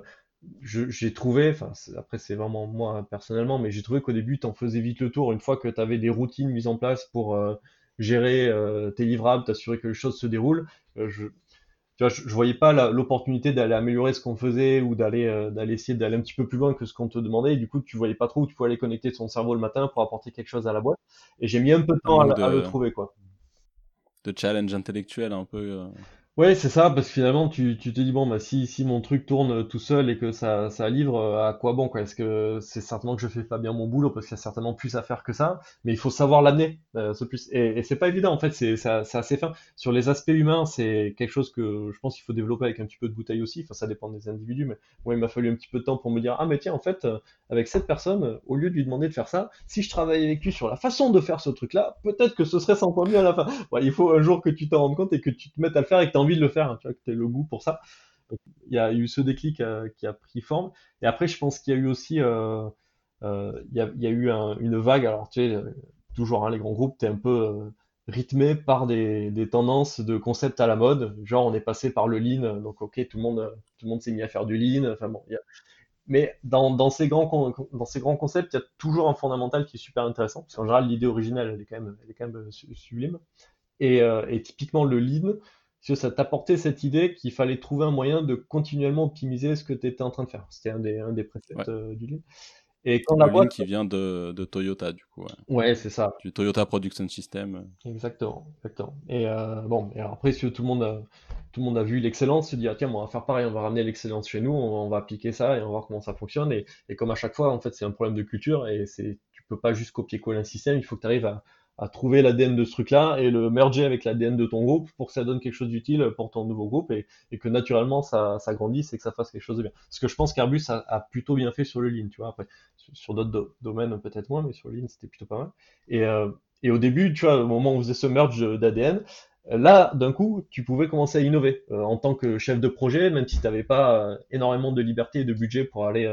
j'ai trouvé, après c'est vraiment moi personnellement, mais j'ai trouvé qu'au début tu en faisais vite le tour une fois que tu avais des routines mises en place pour euh, gérer euh, tes livrables, t'assurer que les choses se déroulent. Tu vois, je, je voyais pas l'opportunité d'aller améliorer ce qu'on faisait ou d'aller euh, d'aller essayer d'aller un petit peu plus loin que ce qu'on te demandait. Et du coup, tu voyais pas trop où tu pouvais aller connecter ton cerveau le matin pour apporter quelque chose à la boîte. Et j'ai mis un peu de temps à, le trouver, quoi. De challenge intellectuel un peu. Euh. Ouais, c'est ça, parce que finalement, tu, tu te dis, bon, bah, si, si mon truc tourne tout seul et que ça, ça livre, euh, à quoi bon? Est-ce que c'est certainement que je fais pas bien mon boulot, parce qu'il y a certainement plus à faire que ça, mais il faut savoir l'amener, euh, ce plus. Et, c'est pas évident, en fait, c'est, assez fin. Sur les aspects humains, c'est quelque chose que je pense qu'il faut développer avec un petit peu de bouteille aussi, enfin, ça dépend des individus, mais moi, il m'a fallu un petit peu de temps pour me dire, ah, mais tiens, en fait, euh, avec cette personne, au lieu de lui demander de faire ça, si je travaille avec lui sur la façon de faire ce truc-là, peut-être que ce serait 100 fois mieux à la fin. Il faut un jour que tu t'en rendes compte et que tu te mettes à le faire et que envie de le faire, hein, tu vois, le goût pour ça. il y a eu ce déclic euh, qui a pris forme. Et après, je pense qu'il y a eu aussi, euh, euh, il, y a, eu une vague. Alors, tu sais, toujours hein, les grands groupes, tu es un peu rythmé par des, tendances de concepts à la mode. Genre, on est passé par le lean, donc ok, tout le monde, tout le monde s'est mis à faire du lean. Enfin bon, mais dans, ces grands, dans ces grands concepts, il y a toujours un fondamental qui est super intéressant, parce qu'en général, l'idée originelle, elle est quand même, elle est quand même sublime. Et, et typiquement, le lean, ça t'apportait cette idée qu'il fallait trouver un moyen de continuellement optimiser ce que tu étais en train de faire. C'était un des, un des préceptes euh, du Lean. Et quand le Lean qui vient de, de, Toyota, du coup. Ouais, c'est ça. Du Toyota Production System. Exactement, exactement. Et euh, bon, et après, si tout le monde a, tout le monde a vu l'excellence, se dit, ah, tiens, on va faire pareil, on va ramener l'excellence chez nous, on, va appliquer ça et on va voir comment ça fonctionne. Et, et comme à chaque fois, en fait, c'est un problème de culture et c'est, tu peux pas juste copier-coller un système, il faut que tu arrives à, à trouver l'ADN de ce truc-là et le merger avec l'ADN de ton groupe pour que ça donne quelque chose d'utile pour ton nouveau groupe et, que naturellement ça, ça, grandisse et que ça fasse quelque chose de bien. Parce que je pense qu'Airbus a, plutôt bien fait sur le Lean, tu vois. Après, sur d'autres domaines peut-être moins, mais sur le Lean c'était plutôt pas mal. Et, euh, et au début, tu vois, au moment où on faisait ce merge d'ADN, là, d'un coup, tu pouvais commencer à innover euh, en tant que chef de projet, même si tu n'avais pas euh, énormément de liberté et de budget pour aller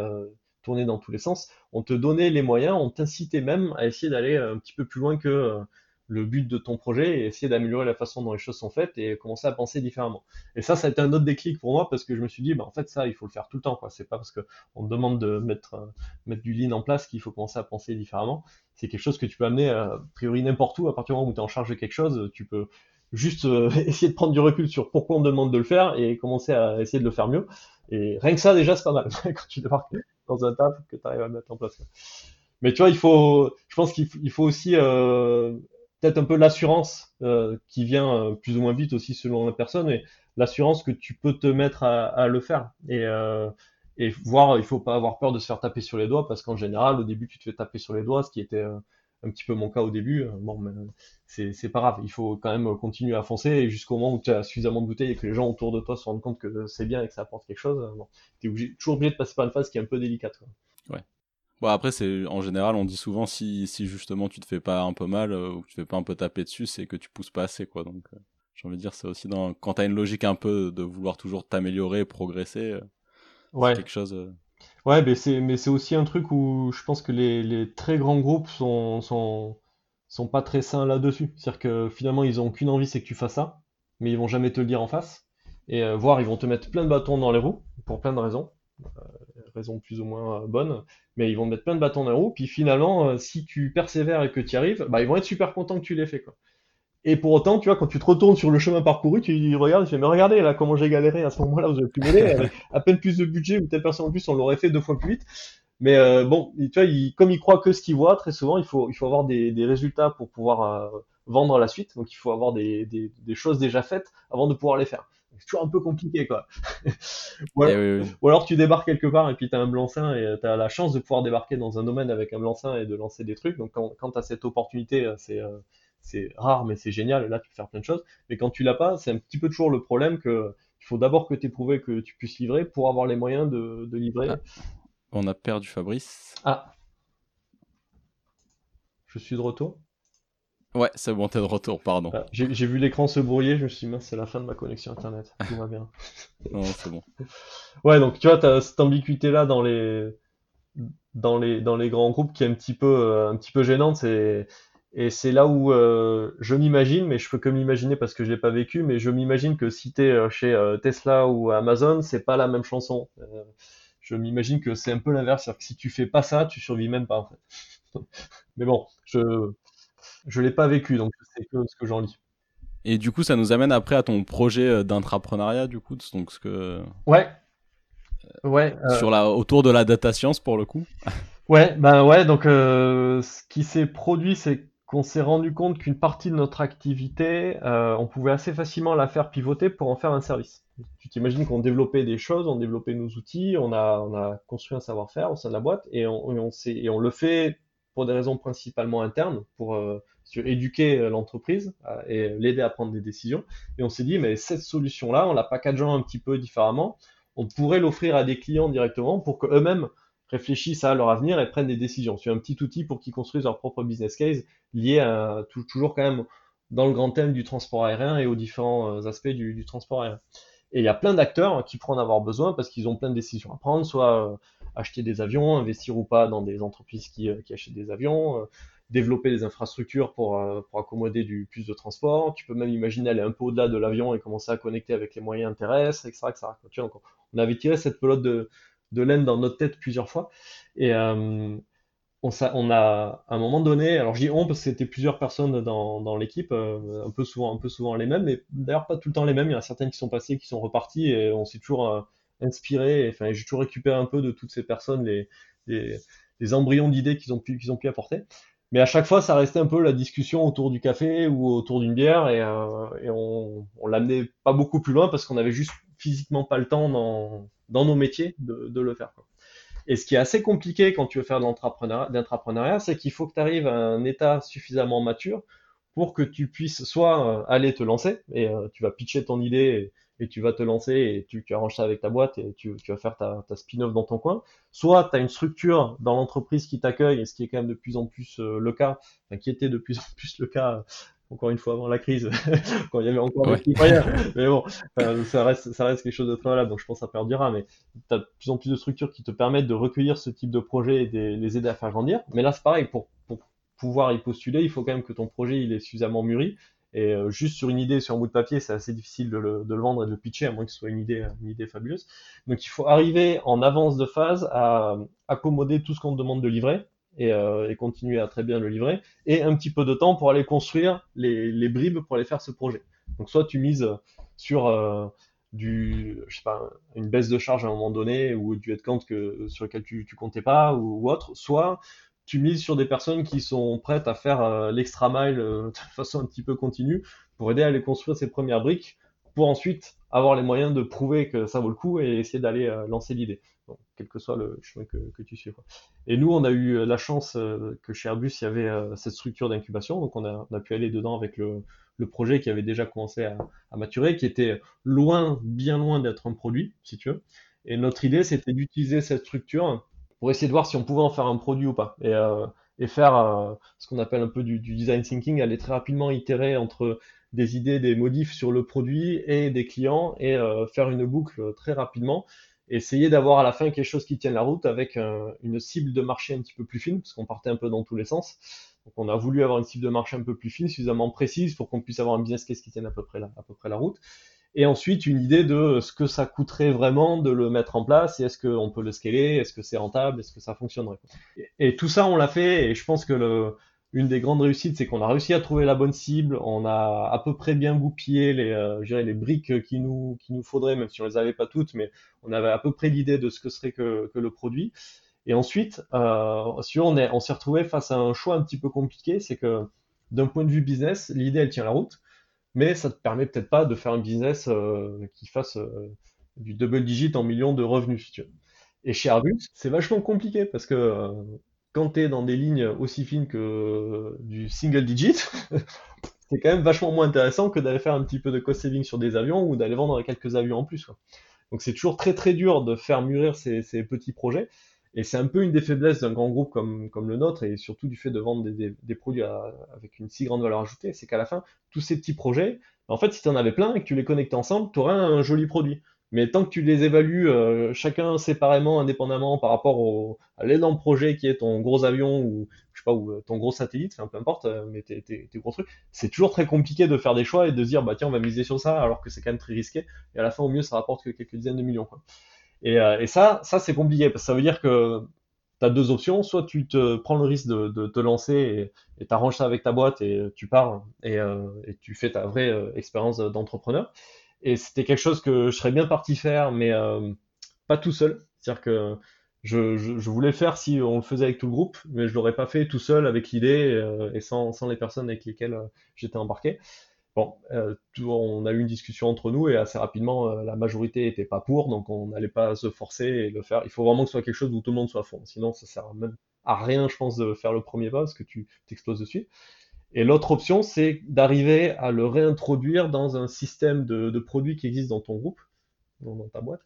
tourner dans tous les sens. On te donnait les moyens, on t'incitait même à essayer d'aller un petit peu plus loin que le but de ton projet et essayer d'améliorer la façon dont les choses sont faites et commencer à penser différemment. Et ça, ça a été un autre déclic pour moi parce que je me suis dit, bah, en fait, ça, il faut le faire tout le temps. Quoi. C'est pas parce qu'on te demande de mettre, euh, du lean en place qu'il faut commencer à penser différemment. C'est quelque chose que tu peux amener euh, a priori n'importe où. À partir du moment où tu es en charge de quelque chose, tu peux juste euh, essayer de prendre du recul sur pourquoi on demande de le faire et commencer à essayer de le faire mieux. Et rien que ça, déjà, c'est pas mal quand tu débarques dans un taf que tu arrives à mettre en place. Mais tu vois, il faut, je pense qu'il faut aussi euh, peut-être un peu l'assurance euh, qui vient euh, plus ou moins vite aussi selon la personne, et l'assurance que tu peux te mettre à, le faire. Et, et voir, il faut pas avoir peur de se faire taper sur les doigts, parce qu'en général, au début, tu te fais taper sur les doigts, ce qui était un petit peu mon cas au début. Bon, c'est pas grave, il faut quand même continuer à foncer, jusqu'au moment où tu as suffisamment de bouteilles et que les gens autour de toi se rendent compte que c'est bien et que ça apporte quelque chose. Bon, tu es toujours obligé de passer par une phase qui est un peu délicate. Ouais. Bon, après, c'est en général, on dit souvent si, si justement tu te fais pas un peu mal euh, ou que tu te fais pas un peu taper dessus, c'est que tu pousses pas assez, quoi. Donc, euh, j'ai envie de dire, c'est aussi dans quand t'as une logique un peu de vouloir toujours t'améliorer, progresser, euh, ouais. quelque chose. Ouais, mais c'est mais c'est aussi un truc où je pense que les, les très grands groupes sont sont sont pas très sains là-dessus. C'est-à-dire que finalement, ils ont qu'une envie, c'est que tu fasses ça, mais ils vont jamais te le dire en face. Et voire ils vont te mettre plein de bâtons dans les roues pour plein de raisons raison plus ou moins bonne, mais ils vont te mettre plein de bâtons dans les roues, puis finalement, euh, si tu persévères et que tu y arrives, bah, ils vont être super contents que tu l'aies fait, quoi. Et pour autant, tu vois, quand tu te retournes sur le chemin parcouru, tu regardes, tu fais, mais regardez, là, comment j'ai galéré à ce moment-là, vous avez pu m'aider, avec à peine plus de budget ou telle personne en plus, on l'aurait fait deux fois plus vite. Mais euh, bon, tu vois, il, comme ils croient que ce qu'ils voient, très souvent, il faut, il faut avoir des, des résultats pour pouvoir euh, vendre la suite. Donc, il faut avoir des, des, des, choses déjà faites avant de pouvoir les faire c'est toujours un peu compliqué, quoi. Eh ou, alors, tu débarques quelque part et puis tu as un blanc-seing et tu as la chance de pouvoir débarquer dans un domaine avec un blanc-seing et de lancer des trucs. Donc, quand, quand tu as cette opportunité, euh, c'est euh, c'est rare, mais c'est génial. Là, tu peux faire plein de choses. Mais quand tu l'as pas, c'est un petit peu toujours le problème que il faut d'abord que tu aies prouvé que tu puisses livrer pour avoir les moyens de, de livrer. Ah, on a perdu Fabrice. Ah. Je suis de retour. Ouais, c'est bon, t'es de retour, pardon. Ah, j'ai vu l'écran se brouiller, je me suis dit, c'est la fin de ma connexion internet. Tout va bien. non, c'est bon. Ouais, donc tu vois, t'as cette ambiguïté-là dans les, dans, les, dans les grands groupes qui est un petit peu, euh, un petit peu gênante. Et, et c'est là où euh, je m'imagine, mais je peux que m'imaginer parce que je l'ai pas vécu, mais je m'imagine que si t'es euh, chez Tesla ou Amazon, c'est pas la même chanson. je m'imagine que c'est un peu l'inverse, c'est-à-dire que si tu fais pas ça, tu survis même pas en fait. mais bon, je je l'ai pas vécu, donc c'est que ce que j'en lis. Et du coup, ça nous amène après à ton projet euh, d'intrapreneuriat, du coup, donc ce que. Ouais. Ouais. Euh, sur la, autour de la data science pour le coup. ouais, bah ouais. Donc, euh, ce qui s'est produit, c'est qu'on s'est rendu compte qu'une partie de notre activité, on pouvait assez facilement la faire pivoter pour en faire un service. Tu t'imagines qu'on développait des choses, on développait nos outils, on a, on a construit un savoir-faire au sein de la boîte et on, le fait pour des raisons principalement internes, pour éduquer euh, l'entreprise euh, et l'aider à prendre des décisions. Et on s'est dit, mais cette solution-là, en la packageant un petit peu différemment, on pourrait l'offrir à des clients directement pour qu'eux-mêmes réfléchissent à leur avenir et prennent des décisions. C'est un petit outil pour qu'ils construisent leur propre business case lié toujours quand même dans le grand thème du transport aérien et aux différents euh, aspects du, transport aérien. Et il y a plein d'acteurs qui pourraient en avoir besoin parce qu'ils ont plein de décisions à prendre, soit acheter des avions, investir ou pas dans des entreprises qui, qui achètent des avions, développer des infrastructures pour, euh, accommoder du plus de transport. Tu peux même imaginer aller un peu au-delà de l'avion et commencer à connecter avec les moyens terrestres, etc. etc. Vois, on avait tiré cette pelote de, de laine dans notre tête plusieurs fois. Et euh, on, a, à un moment donné, alors je dis on parce que c'était plusieurs personnes dans, l'équipe, euh, un, peu souvent, un peu souvent les mêmes, mais d'ailleurs pas tout le temps les mêmes. Il y en a certaines qui sont passées, qui sont reparties et on s'est toujours inspiré. Enfin, j'ai toujours récupéré un peu de toutes ces personnes les, les, embryons d'idées qu'ils ont pu, qu'ils ont pu apporter. Mais à chaque fois, ça restait un peu la discussion autour du café ou autour d'une bière et, euh, et on, on l'amenait pas beaucoup plus loin parce qu'on avait juste physiquement pas le temps dans, nos métiers de, le faire. Et ce qui est assez compliqué quand tu veux faire de l'entrepreneuriat, c'est qu'il faut que tu arrives à un état suffisamment mature pour que tu puisses soit euh, aller te lancer et euh, tu vas pitcher ton idée et tu vas te lancer et tu, arranges ça avec ta boîte et tu, vas faire ta, ta spin-off dans ton coin. Soit tu as une structure dans l'entreprise qui t'accueille, et ce qui est quand même de plus en plus euh, le cas, enfin, qui était de plus en plus le cas encore une fois avant la crise, quand il y avait encore des moyens. Mais bon, ça reste, ça reste quelque chose de très valable, donc je pense que ça perdura. Mais tu as de plus en plus de structures qui te permettent de recueillir ce type de projet et de les aider à faire grandir. Mais là, c'est pareil, pour, pour pouvoir y postuler, il faut quand même que ton projet il est suffisamment mûri. Et euh, juste sur une idée, sur un bout de papier, c'est assez difficile de le, de le, vendre et de le pitcher, à moins que ce soit une idée, une idée fabuleuse. Donc il faut arriver en avance de phase à accommoder tout ce qu'on te demande de livrer et, euh, et, continuer à très bien le livrer, et un petit peu de temps pour aller construire les, bribes pour aller faire ce projet. Donc soit tu mises sur euh, une baisse de charge à un moment donné ou du headcount que, sur lequel tu, tu comptais pas ou, autre, soit tu mises sur des personnes qui sont prêtes à faire euh, l'extra mile de façon un petit peu continue pour aider à aller construire ces premières briques pour ensuite avoir les moyens de prouver que ça vaut le coup et essayer d'aller lancer l'idée quel que soit le chemin que, tu suis. Et nous, on a eu la chance euh, que chez Airbus, il y avait euh, cette structure d'incubation, donc on a, pu aller dedans avec le, projet qui avait déjà commencé à, maturer, qui était loin, bien loin d'être un produit, si tu veux. Et notre idée, c'était d'utiliser cette structure pour essayer de voir si on pouvait en faire un produit ou pas. Et, euh, faire euh, ce qu'on appelle un peu du, design thinking, aller très rapidement itérer entre des idées, des modifs sur le produit et des clients et euh, faire une boucle très rapidement essayer d'avoir à la fin quelque chose qui tienne la route avec une cible de marché un petit peu plus fine, parce qu'on partait un peu dans tous les sens. Donc on a voulu avoir une cible de marché un peu plus fine, suffisamment précise pour qu'on puisse avoir un business case qui tienne à peu près la, à peu près la route. Et ensuite une idée de ce que ça coûterait vraiment de le mettre en place, et est-ce qu'on peut le scaler, est-ce que c'est rentable, est-ce que ça fonctionnerait. Et, et tout ça on l'a fait, et je pense que le, une des grandes réussites, c'est qu'on a réussi à trouver la bonne cible, on a à peu près bien goupillé les, euh, les briques qui nous, qui nous faudrait, même si on les avait pas toutes, mais on avait à peu près l'idée de ce que serait que, que le produit. Et ensuite, euh, si on est, on s'est retrouvé face à un choix un petit peu compliqué, c'est que d'un point de vue business, l'idée elle tient la route, mais ça te permet peut-être pas de faire un business euh, qui fasse du double digit en millions de revenus, si tu veux. Et chez Airbus, c'est vachement compliqué parce que quand tu es dans des lignes aussi fines que du single digit, c'est quand même vachement moins intéressant que d'aller faire un petit peu de cost saving sur des avions ou d'aller vendre quelques avions en plus. Donc c'est toujours très très dur de faire mûrir ces, ces petits projets. Et c'est un peu une des faiblesses d'un grand groupe comme, comme le nôtre, et surtout du fait de vendre des, des, produits avec une si grande valeur ajoutée, c'est qu'à la fin, tous ces petits projets, en fait, si tu en avais plein et que tu les connectais ensemble, tu aurais un joli produit. Mais tant que tu les évalues euh, chacun séparément, indépendamment par rapport à l'énorme projet qui est ton gros avion ou je sais pas ou ton gros satellite, enfin peu importe, euh, mais tes, gros trucs, c'est toujours très compliqué de faire des choix et de dire bah tiens on va miser sur ça alors que c'est quand même très risqué et à la fin au mieux ça rapporte que quelques dizaines de millions. Quoi. Et, euh, et ça, ça c'est compliqué parce que ça veut dire que tu as deux options, soit tu te prends le risque de, te lancer et t'arranges ça avec ta boîte et tu pars euh, et tu fais ta vraie expérience d'entrepreneur et c'était quelque chose que je serais bien parti faire, mais euh, pas tout seul. C'est-à-dire que je, voulais le faire si on le faisait avec tout le groupe, mais je l'aurais pas fait tout seul avec l'idée euh, et sans, les personnes avec lesquelles euh, j'étais embarqué. Bon, on a eu une discussion entre nous et assez rapidement, la majorité était pas pour, donc on n'allait pas se forcer et le faire. Il faut vraiment que ce soit quelque chose où tout le monde soit à fond. Sinon, ça sert même à rien, je pense, de faire le premier pas parce que tu t'exploses dessus. Et l'autre option, c'est d'arriver à le réintroduire dans un système de, produits qui existe dans ton groupe, dans, ta boîte,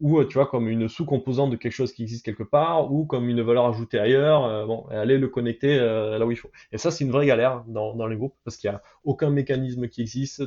ou euh, tu vois comme une sous-composante de quelque chose qui existe quelque part, ou comme une valeur ajoutée ailleurs. Euh, bon, et aller le connecter euh, là où il faut. Et ça, c'est une vraie galère dans, les groupes parce qu'il n'y a aucun mécanisme qui existe.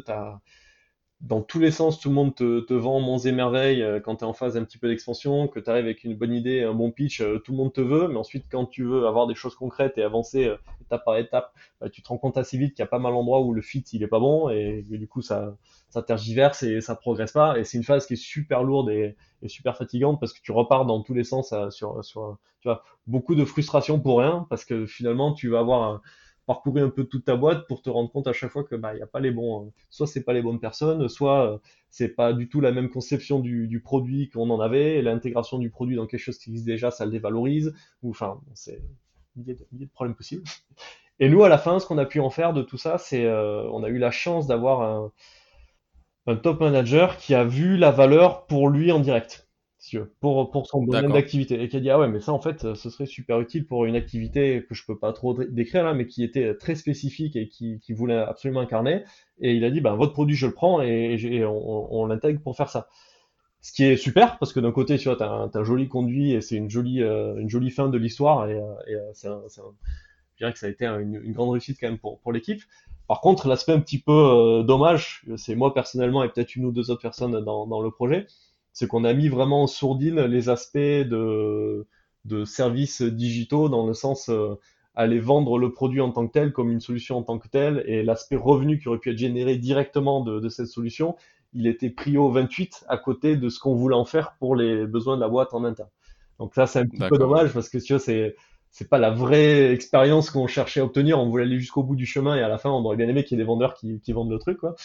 Dans tous les sens, tout le monde te, te vend monts et merveilles euh, quand tu es en phase un petit peu d'expansion, que tu arrives avec une bonne idée, un bon pitch, euh, tout le monde te veut, mais ensuite quand tu veux avoir des choses concrètes et avancer euh, étape par étape, tu te rends compte assez vite qu'il y a pas mal d'endroits où le fit il est pas bon et, du coup ça, ça tergiverse et ça progresse pas. Et c'est une phase qui est super lourde et, super fatigante parce que tu repars dans tous les sens sur, sur tu vois, beaucoup de frustration pour rien parce que finalement tu vas avoir parcourir un peu toute ta boîte pour te rendre compte à chaque fois que bah il y a pas les bons euh, soit c'est pas les bonnes personnes soit euh, c'est pas du tout la même conception du, du produit qu'on en avait l'intégration du produit dans quelque chose qui existe déjà ça le dévalorise ou enfin c'est milliers de, milliers de problèmes possibles et nous à la fin ce qu'on a pu en faire de tout ça c'est euh, on a eu la chance d'avoir un top manager qui a vu la valeur pour lui en direct pour, pour son domaine d'activité. Et qui a dit, ah ouais, mais ça, en fait, ce serait super utile pour une activité que je peux pas trop décrire là, mais qui était très spécifique et qui, qui voulait absolument incarner. Et il a dit, ben, votre produit, je le prends et, et on, on l'intègre pour faire ça. Ce qui est super, parce que d'un côté, tu vois, t'as un, as un joli conduit et c'est une jolie, euh, une jolie fin de l'histoire et, euh, et euh, c'est un, un, je dirais que ça a été une, une grande réussite quand même pour, pour l'équipe. Par contre, l'aspect un petit peu dommage, c'est moi personnellement et peut-être une ou deux autres personnes dans, dans le projet, c'est qu'on a mis vraiment en sourdine les aspects de, de services digitaux dans le sens aller vendre le produit en tant que tel comme une solution en tant que telle et l'aspect revenu qui aurait pu être généré directement de, de cette solution, il était pris au 28 à côté de ce qu'on voulait en faire pour les besoins de la boîte en interne. Donc ça, c'est un petit peu dommage parce que tu vois, c'est c'est pas la vraie expérience qu'on cherchait à obtenir. On voulait aller jusqu'au bout du chemin et à la fin, on aurait bien aimé qu'il y ait des vendeurs qui, qui vendent le truc, quoi.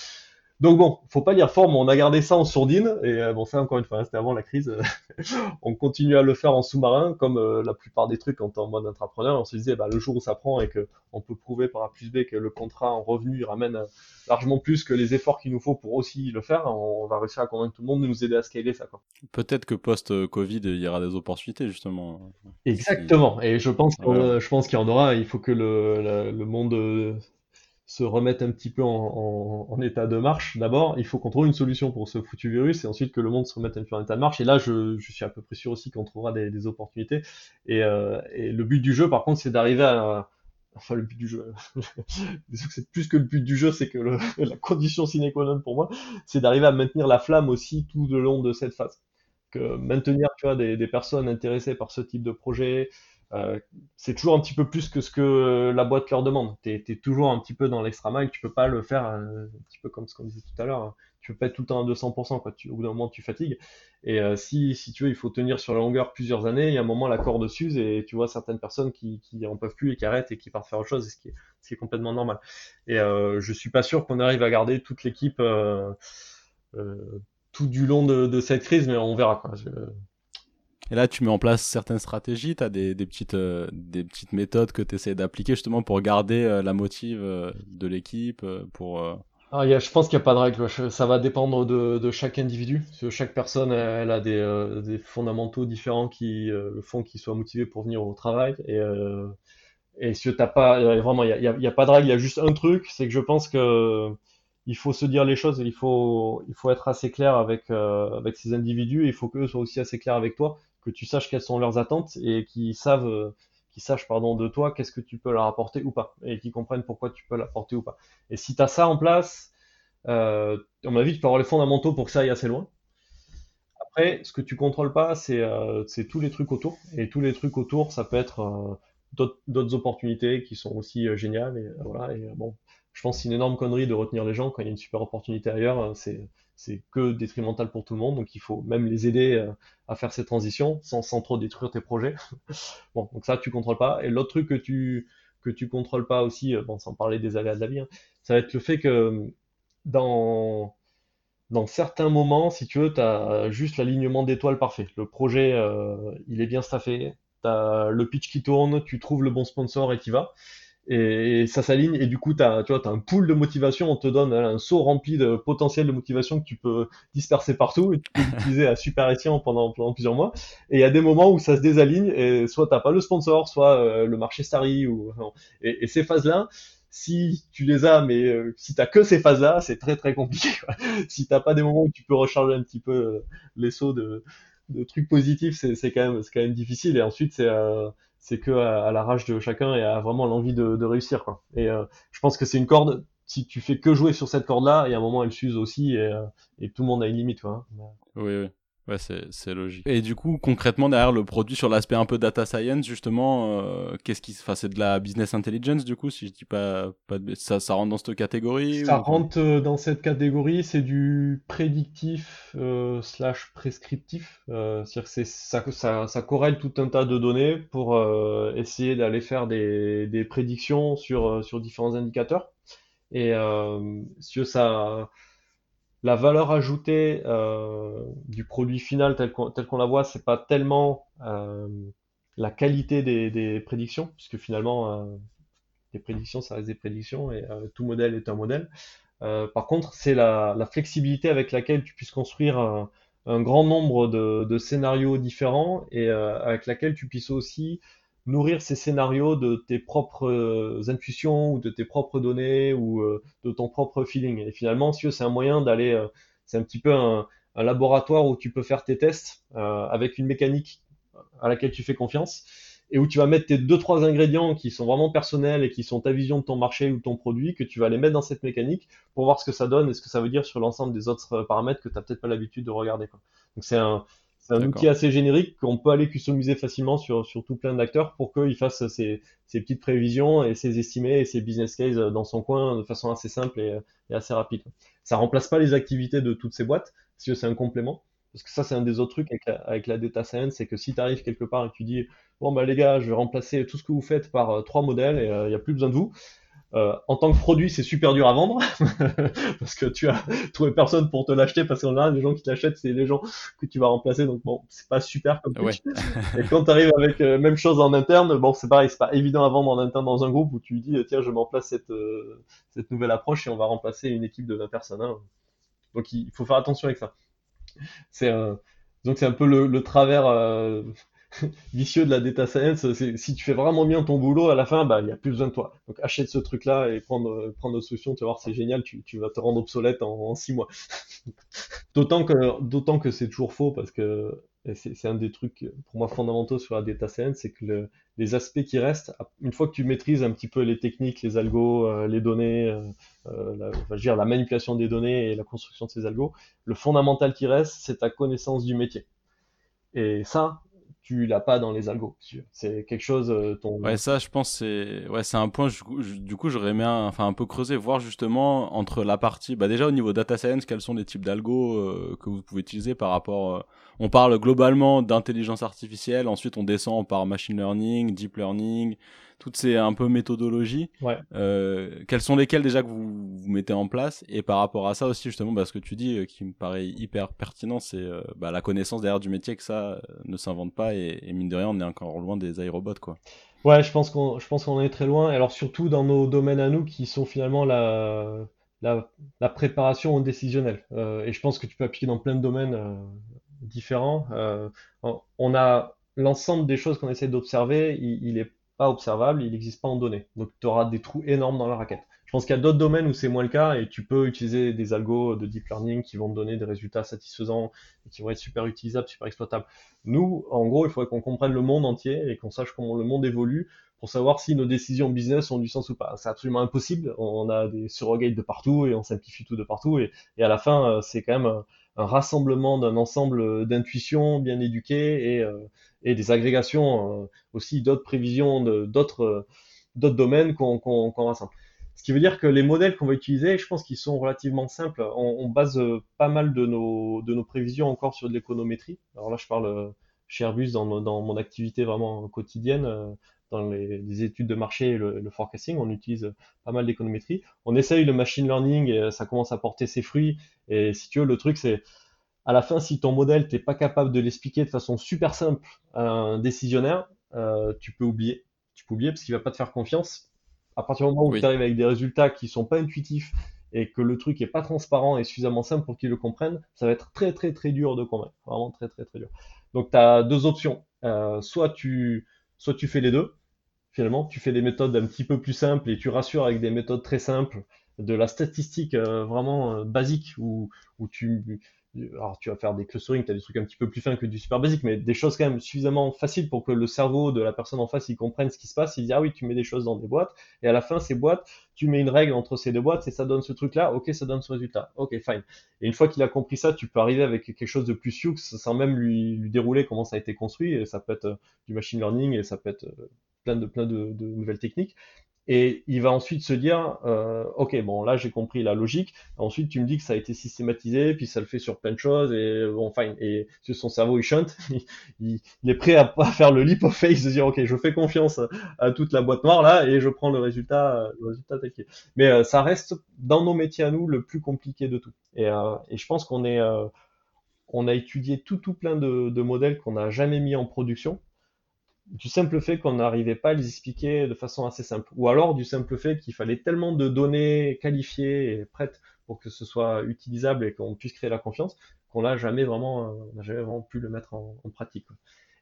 Donc bon, faut pas dire fort, mais on a gardé ça en sourdine. Et euh, bon, ça encore une fois, hein, c'était avant la crise. on continue à le faire en sous-marin, comme euh, la plupart des trucs quand on en mode entrepreneur. On se disait, bah, le jour où ça prend et que on peut prouver par A plus B que le contrat en revenu ramène euh, largement plus que les efforts qu'il nous faut pour aussi le faire, on va réussir à convaincre tout le monde de nous aider à scaler ça. Peut-être que post-Covid, il y aura des opportunités justement. Exactement. Et je pense, je pense qu'il y en aura. Il faut que le, le monde se remettre un petit peu en, état de marche d'abord, il faut qu'on trouve une solution pour ce foutu virus et ensuite que le monde se remette un peu en état de marche. Et là, je, suis à peu près sûr aussi qu'on trouvera des, opportunités. Euh, et, le but du jeu, par contre, c'est d'arriver à... Enfin, le but du jeu, c'est plus que le but du jeu, c'est que la condition sine qua non pour moi, c'est d'arriver à maintenir la flamme aussi tout le long de cette phase. Que maintenir, tu vois, des, des personnes intéressées par ce type de projet, euh, c'est toujours un petit peu plus que ce que la boîte leur demande. Tu es, toujours un petit peu dans l'extra mile, tu peux pas le faire euh, un petit peu comme ce qu'on disait tout à l'heure. Hein. Tu peux pas être tout le temps à 200%, quoi. Tu, au bout d'un moment, tu fatigues. Et euh, si, tu veux, il faut tenir sur la longueur plusieurs années, il y a un moment, la corde s'use et tu vois certaines personnes qui, qui en peuvent plus et qui arrêtent et qui partent faire autre chose, ce qui est, complètement normal. Et je suis pas sûr qu'on arrive à garder toute l'équipe tout du long de, de, cette crise, mais on verra. Quoi. Et là, tu mets en place certaines stratégies, tu as des, petites, euh, des petites méthodes que tu essaies d'appliquer justement pour garder euh, la motive euh, de l'équipe, pour... Ah, je pense qu'il n'y a pas de règle, ça va dépendre de, chaque individu. chaque personne, elle, a des, fondamentaux différents qui font qu'ils soient motivés pour venir au travail. Et, et si t'as pas, vraiment, il n'y a, y a, pas de règle, il y a juste un truc, c'est que je pense que il faut se dire les choses, il faut, il faut être assez clair avec, avec ces individus, et il faut qu'eux soient aussi assez clairs avec toi que tu saches quelles sont leurs attentes et qu'ils savent, euh, qu'ils sachent pardon de toi qu'est-ce que tu peux leur apporter ou pas et qu'ils comprennent pourquoi tu peux l'apporter ou pas. Et si tu as ça en place, euh, on m'a dit tu peux avoir les fondamentaux pour que ça aille assez loin. Après, ce que tu contrôles pas, c'est euh, tous les trucs autour. Et tous les trucs autour, ça peut être euh, d'autres opportunités qui sont aussi géniales. Et voilà. Et bon, je pense que c'est une énorme connerie de retenir les gens quand il y a une super opportunité ailleurs. C'est c'est que détrimental pour tout le monde, donc il faut même les aider euh, à faire ces transitions sans, sans trop détruire tes projets. bon, donc ça tu contrôles pas. Et l'autre truc que tu que tu contrôles pas aussi, euh, bon, sans parler des aléas de la vie, hein, ça va être le fait que dans dans certains moments, si tu veux, tu as juste l'alignement d'étoiles parfait. Le projet, euh, il est bien staffé, tu as le pitch qui tourne, tu trouves le bon sponsor et tu vas et, ça s'aligne et du coup as, tu vois as un pool de motivation on te donne un seau rempli de potentiel de motivation que tu peux disperser partout et tu peux l'utiliser à super escient pendant, pendant plusieurs mois et il y a des moments où ça se désaligne et soit t'as pas le sponsor soit euh, le marché starry ou et, ces phases là si tu les as mais euh, si t'as que ces phases là c'est très très compliqué quoi. si t'as pas des moments où tu peux recharger un petit peu euh, les sauts de, de trucs positifs c'est quand même c'est quand même difficile et ensuite c'est c'est que à, la rage de chacun et à vraiment l'envie de, de, réussir quoi. Et euh, je pense que c'est une corde. Si tu fais que jouer sur cette corde-là, il y a un moment elle s'use aussi et, euh, et, tout le monde a une limite. Quoi. Oui, oui. Ouais, c'est logique. Et du coup, concrètement, derrière le produit, sur l'aspect un peu data science, justement, euh, qu'est-ce qui, enfin, c'est de la business intelligence, du coup, si je dis pas, pas de... ça, ça rentre dans cette catégorie Ça rentre euh, dans cette catégorie, c'est du prédictif euh, slash prescriptif. Euh, c'est-à-dire que ça, ça, ça corrèle tout un tas de données pour euh, essayer d'aller faire des, des prédictions sur, sur différents indicateurs. Et si ça la valeur ajoutée euh, du produit final tel qu'on la voit, c'est pas tellement euh, la qualité des, prédictions, puisque finalement, euh, les prédictions, ça reste des prédictions et tout modèle est un modèle. par contre, c'est la, flexibilité avec laquelle tu puisses construire un, grand nombre de, scénarios différents et avec laquelle tu puisses aussi nourrir ces scénarios de tes propres euh, intuitions ou de tes propres données ou euh, de ton propre feeling. Et finalement, c'est un moyen d'aller, euh, c'est un petit peu un, laboratoire où tu peux faire tes tests avec une mécanique à laquelle tu fais confiance et où tu vas mettre tes deux trois ingrédients qui sont vraiment personnels et qui sont ta vision de ton marché ou de ton produit que tu vas les mettre dans cette mécanique pour voir ce que ça donne et ce que ça veut dire sur l'ensemble des autres paramètres que tu n'as peut-être pas l'habitude de regarder. Donc c'est un c'est un outil assez générique qu'on peut aller customiser facilement sur, sur tout plein d'acteurs pour qu'ils fassent ses, ses, petites prévisions et ses estimés et ses business cases dans son coin de façon assez simple et, et assez rapide. Ça remplace pas les activités de toutes ces boîtes, si c'est un complément. Parce que ça, c'est un des autres trucs avec la, avec la data science, c'est que si tu arrives quelque part et que tu dis, bon, bah les gars, je vais remplacer tout ce que vous faites par euh, trois modèles et il euh, n'y a plus besoin de vous, euh, en tant que produit, c'est super dur à vendre parce que tu as trouvé personne pour te l'acheter parce qu'en a les gens qui t'achètent, c'est les gens que tu vas remplacer. Donc bon, c'est pas super comme truc. Et quand tu arrives avec euh, même chose en interne, bon, c'est pareil, c'est pas évident à vendre en interne dans un groupe où tu dis tiens, je m'en place cette euh, cette nouvelle approche et on va remplacer une équipe de 20 personnes. Hein. Donc il faut faire attention avec ça. C'est donc c'est un peu le, le travers vicieux de la data science. Si tu fais vraiment bien ton boulot, à la fin, bah, il n'y a plus besoin de toi. Donc achète ce truc-là et prendre, prendre notre solution, tu vas voir, c'est génial, tu, vas te rendre obsolète en, six mois. d'autant que, d'autant que c'est toujours faux parce que c'est un des trucs pour moi fondamentaux sur la data science, c'est que le, les aspects qui restent, une fois que tu maîtrises un petit peu les techniques, les algos, euh, les données, euh, euh, la, la manipulation des données et la construction de ces algos, le fondamental qui reste, c'est ta connaissance du métier. Et ça, tu l'as pas dans les algos. C'est quelque chose. Euh, ton... Ouais, ça, je pense, c'est ouais, c'est un point. du coup, j'aurais aimé un, enfin un peu creuser, voir justement entre la partie, bah déjà au niveau data science, quels sont les types d'algos euh, que vous pouvez utiliser par rapport. Euh, on parle globalement d'intelligence artificielle, ensuite on descend par machine learning, deep learning, toutes ces un peu méthodologies. Ouais. Euh, quelles sont lesquelles déjà que vous, vous, mettez en place? Et par rapport à ça aussi, justement, bah, ce que tu dis, euh, qui me paraît hyper pertinent, c'est euh, bah, la connaissance derrière du métier que ça ne s'invente pas et, et, mine de rien, on est encore loin des aérobots, quoi. Ouais, je pense qu'on, je pense qu'on est très loin. Alors surtout dans nos domaines à nous, qui sont finalement la, la, la préparation au décisionnel. et je pense que tu peux appliquer dans plein de domaines différents. on a l'ensemble des choses qu'on essaie d'observer, il, il est pas observable, il n'existe pas en données. Donc tu auras des trous énormes dans la raquette. Je pense qu'il y a d'autres domaines où c'est moins le cas et tu peux utiliser des algos de deep learning qui vont te donner des résultats satisfaisants et qui vont être super utilisables, super exploitables. Nous, en gros, il faudrait qu'on comprenne le monde entier et qu'on sache comment le monde évolue pour savoir si nos décisions business ont du sens ou pas. C'est absolument impossible. On a des surrogates de partout et on simplifie tout de partout et, et à la fin, euh, c'est quand même un rassemblement d'un ensemble d'intuitions bien éduquées et, euh, et des agrégations euh, aussi d'autres prévisions d'autres euh, d'autres domaines qu'on qu'on rassemble. Ce qui veut dire que les modèles qu'on va utiliser, je pense qu'ils sont relativement simples. On, on, base pas mal de nos, de nos prévisions encore sur de l'économétrie. Alors là, je parle chez Airbus dans, dans mon activité vraiment quotidienne, dans les, les, études de marché et le, le, forecasting. On utilise pas mal d'économétrie. On essaye le machine learning et ça commence à porter ses fruits. Et si tu veux, le truc, c'est à la fin, si ton modèle, t'es pas capable de l'expliquer de façon super simple à un décisionnaire, euh, tu peux oublier. Tu peux oublier parce qu'il va pas te faire confiance. À partir du moment où tu arrives avec des résultats qui sont pas intuitifs et que le truc est pas transparent et suffisamment simple pour qu'il le comprenne, ça va être très très très dur de convaincre. Vraiment très très très dur. Donc tu as deux options. Euh, soit tu soit tu fais les deux. Finalement, tu fais des méthodes un petit peu plus simples et tu rassures avec des méthodes très simples, de la statistique euh, vraiment euh, basique où, où tu alors tu vas faire des clustering, tu as des trucs un petit peu plus fins que du super basique, mais des choses quand même suffisamment faciles pour que le cerveau de la personne en face il comprenne ce qui se passe. Il dit ah oui, tu mets des choses dans des boîtes, et à la fin ces boîtes, tu mets une règle entre ces deux boîtes et ça donne ce truc-là. Ok, ça donne ce résultat. Ok, fine. Et une fois qu'il a compris ça, tu peux arriver avec quelque chose de plus sioux sans même lui, dérouler comment ça a été construit. Et ça peut être euh, du machine learning et ça peut être euh, plein de plein de nouvelles techniques. Et il va ensuite se dire, euh, ok, bon là j'ai compris la logique. Ensuite tu me dis que ça a été systématisé, puis ça le fait sur plein de choses, et bon, fine. Et son cerveau il chante, il, est prêt à, faire le leap of faith, de dire ok, je fais confiance à, toute la boîte noire là, et je prends le résultat, le résultat tel Mais euh, ça reste dans nos métiers à nous le plus compliqué de tout. Et, euh, je pense qu'on est, euh, on a étudié tout tout plein de, de modèles qu'on n'a jamais mis en production du simple fait qu'on n'arrivait pas à les expliquer de façon assez simple. Ou alors du simple fait qu'il fallait tellement de données qualifiées et prêtes pour que ce soit utilisable et qu'on puisse créer la confiance qu'on n'a jamais vraiment, euh, jamais vraiment pu le mettre en, pratique.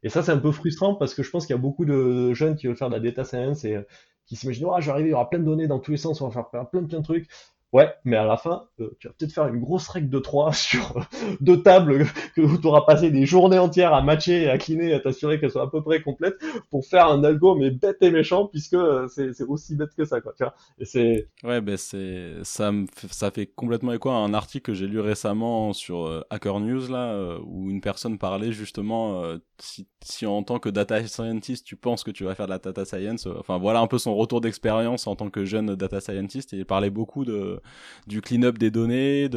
Et ça, c'est un peu frustrant parce que je pense qu'il y a beaucoup de jeunes qui veulent faire de la data science et euh, qui s'imaginent, ah, oh, arriver, il y aura plein de données dans tous les sens, on va faire plein de trucs. Ouais, mais à la fin, euh, tu vas peut-être faire une grosse règle de 3 sur deux tables que, tu auras passé des journées entières à matcher, à cleaner, à t'assurer qu'elles soient à peu près complètes pour faire un algo, mais bête et méchant, puisque euh, c'est aussi bête que ça, quoi. Tu vois et c'est... Ouais, ben c'est ça, me ça fait complètement écho à un article que j'ai lu récemment sur euh, Hacker News, là, où une personne parlait justement, si, si en tant que data scientist, tu penses que tu vas faire de la data science, enfin voilà un peu son retour d'expérience en tant que jeune data scientist, et il parlait beaucoup de du clean-up des données,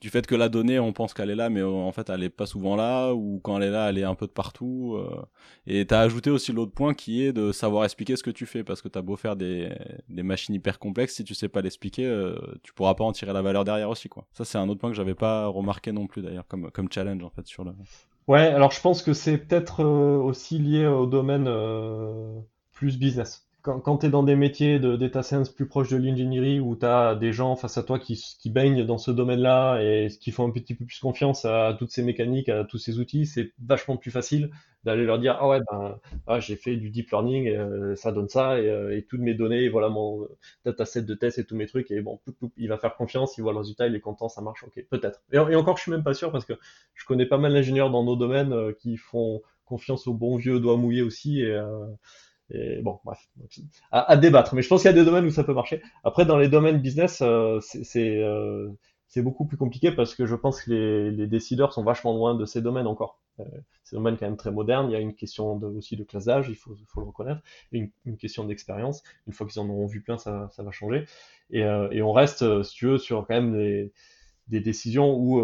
du fait que la donnée, on pense qu'elle est là, mais en fait, elle est pas souvent là, ou quand elle est là, elle est un peu de partout. Euh. Et t'as ajouté aussi l'autre point qui est de savoir expliquer ce que tu fais, parce que t'as beau faire des, machines hyper complexes, si tu sais pas l'expliquer, euh, tu pourras pas en tirer la valeur derrière aussi, quoi. Ça, c'est un autre point que j'avais pas remarqué non plus, d'ailleurs, comme, comme challenge, en fait, sur le... Ouais, alors je pense que c'est peut-être euh, aussi lié au domaine plus business quand, tu es dans des métiers de data science plus proches de l'ingénierie où tu as des gens face à toi qui, baignent dans ce domaine-là et qui font un petit peu plus confiance à toutes ces mécaniques, à tous ces outils, c'est vachement plus facile d'aller leur dire ah ouais ben ah, j'ai fait du deep learning et, euh, ça donne ça et, euh, et, toutes mes données voilà mon dataset de test et tous mes trucs et bon il va faire confiance il voit le résultat il est content ça marche ok peut-être. Et, et, encore je suis même pas sûr parce que je connais pas mal d'ingénieurs dans nos domaines euh, qui font confiance au bon vieux doigt mouillé aussi et et bon, bref, à, débattre. Mais je pense qu'il y a des domaines où ça peut marcher. Après, dans les domaines business, euh, c'est euh, beaucoup plus compliqué parce que je pense que les, décideurs sont vachement loin de ces domaines encore. Euh, c'est un quand même très moderne. Il y a une question aussi de classe il faut, le reconnaître, une, une question d'expérience. Une fois qu'ils en auront vu plein, ça, ça va changer. Et, euh, et, on reste, si tu veux, sur quand même des, des décisions où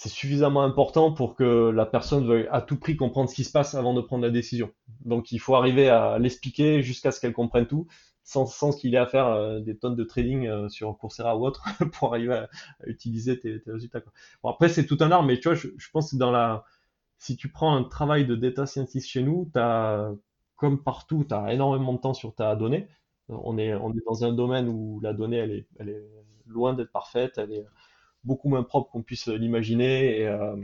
c'est suffisamment important pour que la personne veuille à tout prix comprendre ce qui se passe avant de prendre la décision. Donc il faut arriver à l'expliquer jusqu'à ce qu'elle comprenne tout, sans, sans qu'il ait à faire euh, des tonnes de trading euh, sur Coursera ou autre pour arriver à, utiliser tes, résultats. Bon après c'est tout un art, mais tu vois, je, pense que dans la, si tu prends un travail de data scientist chez nous, as, comme partout, tu as énormément de temps sur ta donnée. On est, on est dans un domaine où la donnée, est, elle est loin d'être parfaite, elle est beaucoup moins propre qu'on puisse l'imaginer. Et euh,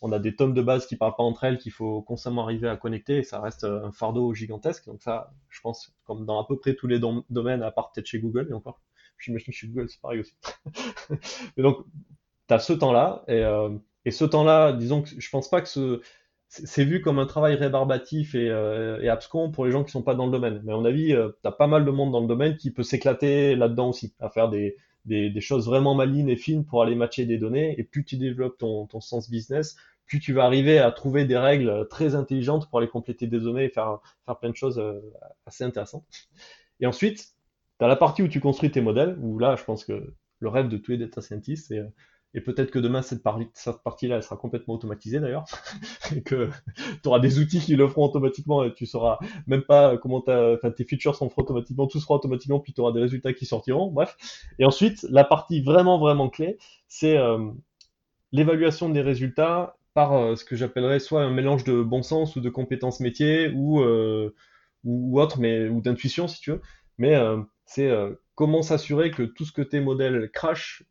on a des tonnes de bases qui parlent pas entre elles qu'il faut constamment arriver à connecter. Et ça reste un fardeau gigantesque. Donc ça, je pense, comme dans à peu près tous les domaines, à part peut-être chez Google, et encore, j'imagine chez Google, c'est pareil aussi. Donc, tu as ce temps-là. Et, euh, et ce temps-là, disons que je pense pas que ce c'est vu comme un travail rébarbatif et, euh, abscon pour les gens qui sont pas dans le domaine. Mais à mon avis, euh, tu as pas mal de monde dans le domaine qui peut s'éclater là-dedans aussi, à faire des, des, choses vraiment malines et fines pour aller matcher des données. Et plus tu développes ton, ton sens business, plus tu vas arriver à trouver des règles très intelligentes pour aller compléter des données et faire, faire plein de choses euh, assez intéressantes. Et ensuite, tu as la partie où tu construis tes modèles, où là, je pense que le rêve de tous les data scientists, c'est et peut-être que demain, cette, partie-là, elle sera complètement automatisée d'ailleurs. et que tu auras des outils qui le feront automatiquement et tu sauras même pas comment tes features sont faites automatiquement, tout sera automatiquement, puis tu auras des résultats qui sortiront. Bref. Et ensuite, la partie vraiment, vraiment clé, c'est euh, l'évaluation des résultats par euh, ce que j'appellerais soit un mélange de bon sens ou de compétences métiers ou, euh, ou, autre, mais, ou d'intuition si tu veux. Mais c'est comment s'assurer que tout ce que tes modèles crachent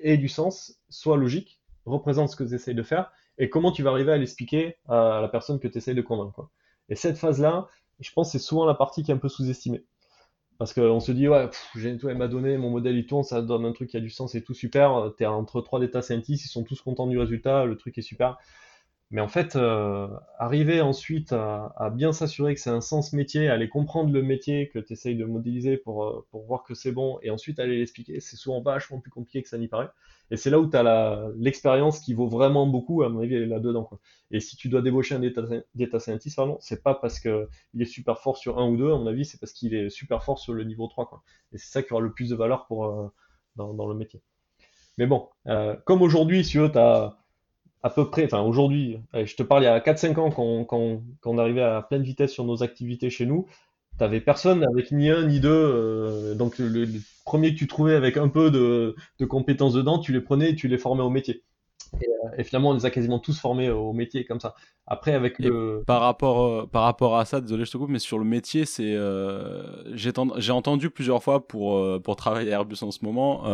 ait du sens, soit logique, représente ce que tu essayes de faire, et comment tu vas arriver à l'expliquer à la personne que tu essayes de convaincre. Et cette phase-là, je pense c'est souvent la partie qui est un peu sous-estimée. Parce qu'on se dit, ouais, j'ai nettoyé ma donnée, mon modèle il tourne, ça donne un truc qui a du sens et tout super. T'es entre trois data scientists, ils sont tous contents du résultat, le truc est super. Mais en fait, euh, arriver ensuite à, bien s'assurer que c'est un sens métier, aller comprendre le métier que tu essayes de modéliser pour, euh, pour voir que c'est bon, et ensuite aller l'expliquer, c'est souvent vachement plus compliqué que ça n'y paraît. Et c'est là où tu as l'expérience qui vaut vraiment beaucoup, à mon avis, là-dedans. Et si tu dois débaucher un data, data scientist, pardon, c'est pas parce qu'il est super fort sur un ou deux, à mon avis, c'est parce qu'il est super fort sur le niveau 3. Quoi. Et c'est ça qui aura le plus de valeur pour, euh, dans, le métier. Mais bon, comme aujourd'hui, si tu as à peu près, enfin aujourd'hui, je te parle il y a 4-5 ans quand, quand, quand, on arrivait à pleine vitesse sur nos activités chez nous, t'avais personne avec ni un ni deux. Euh, donc le, premier que tu trouvais avec un peu de, de, compétences dedans, tu les prenais et tu les formais au métier. Et, finalement, on les a quasiment tous formés au métier comme ça. Après, avec le... par rapport euh, par rapport à ça, désolé, je te coupe, mais sur le métier, c'est euh, j'ai entendu plusieurs fois pour pour travailler à Airbus en ce moment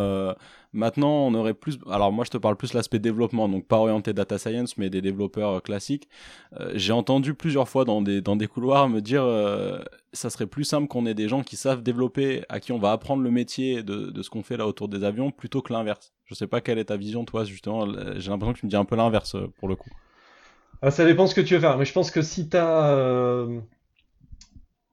Maintenant, on aurait plus. Alors, moi, je te parle plus l'aspect développement, donc pas orienté data science, mais des développeurs euh, classiques. Euh, j'ai entendu plusieurs fois dans des, dans des couloirs me dire euh, ça serait plus simple qu'on ait des gens qui savent développer, à qui on va apprendre le métier de, de ce qu'on fait là autour des avions, plutôt que l'inverse. Je sais pas quelle est ta vision, toi, justement. J'ai l'impression que tu me dis un peu l'inverse pour le coup. Ah, ça dépend ce que tu veux faire, mais je pense que si tu as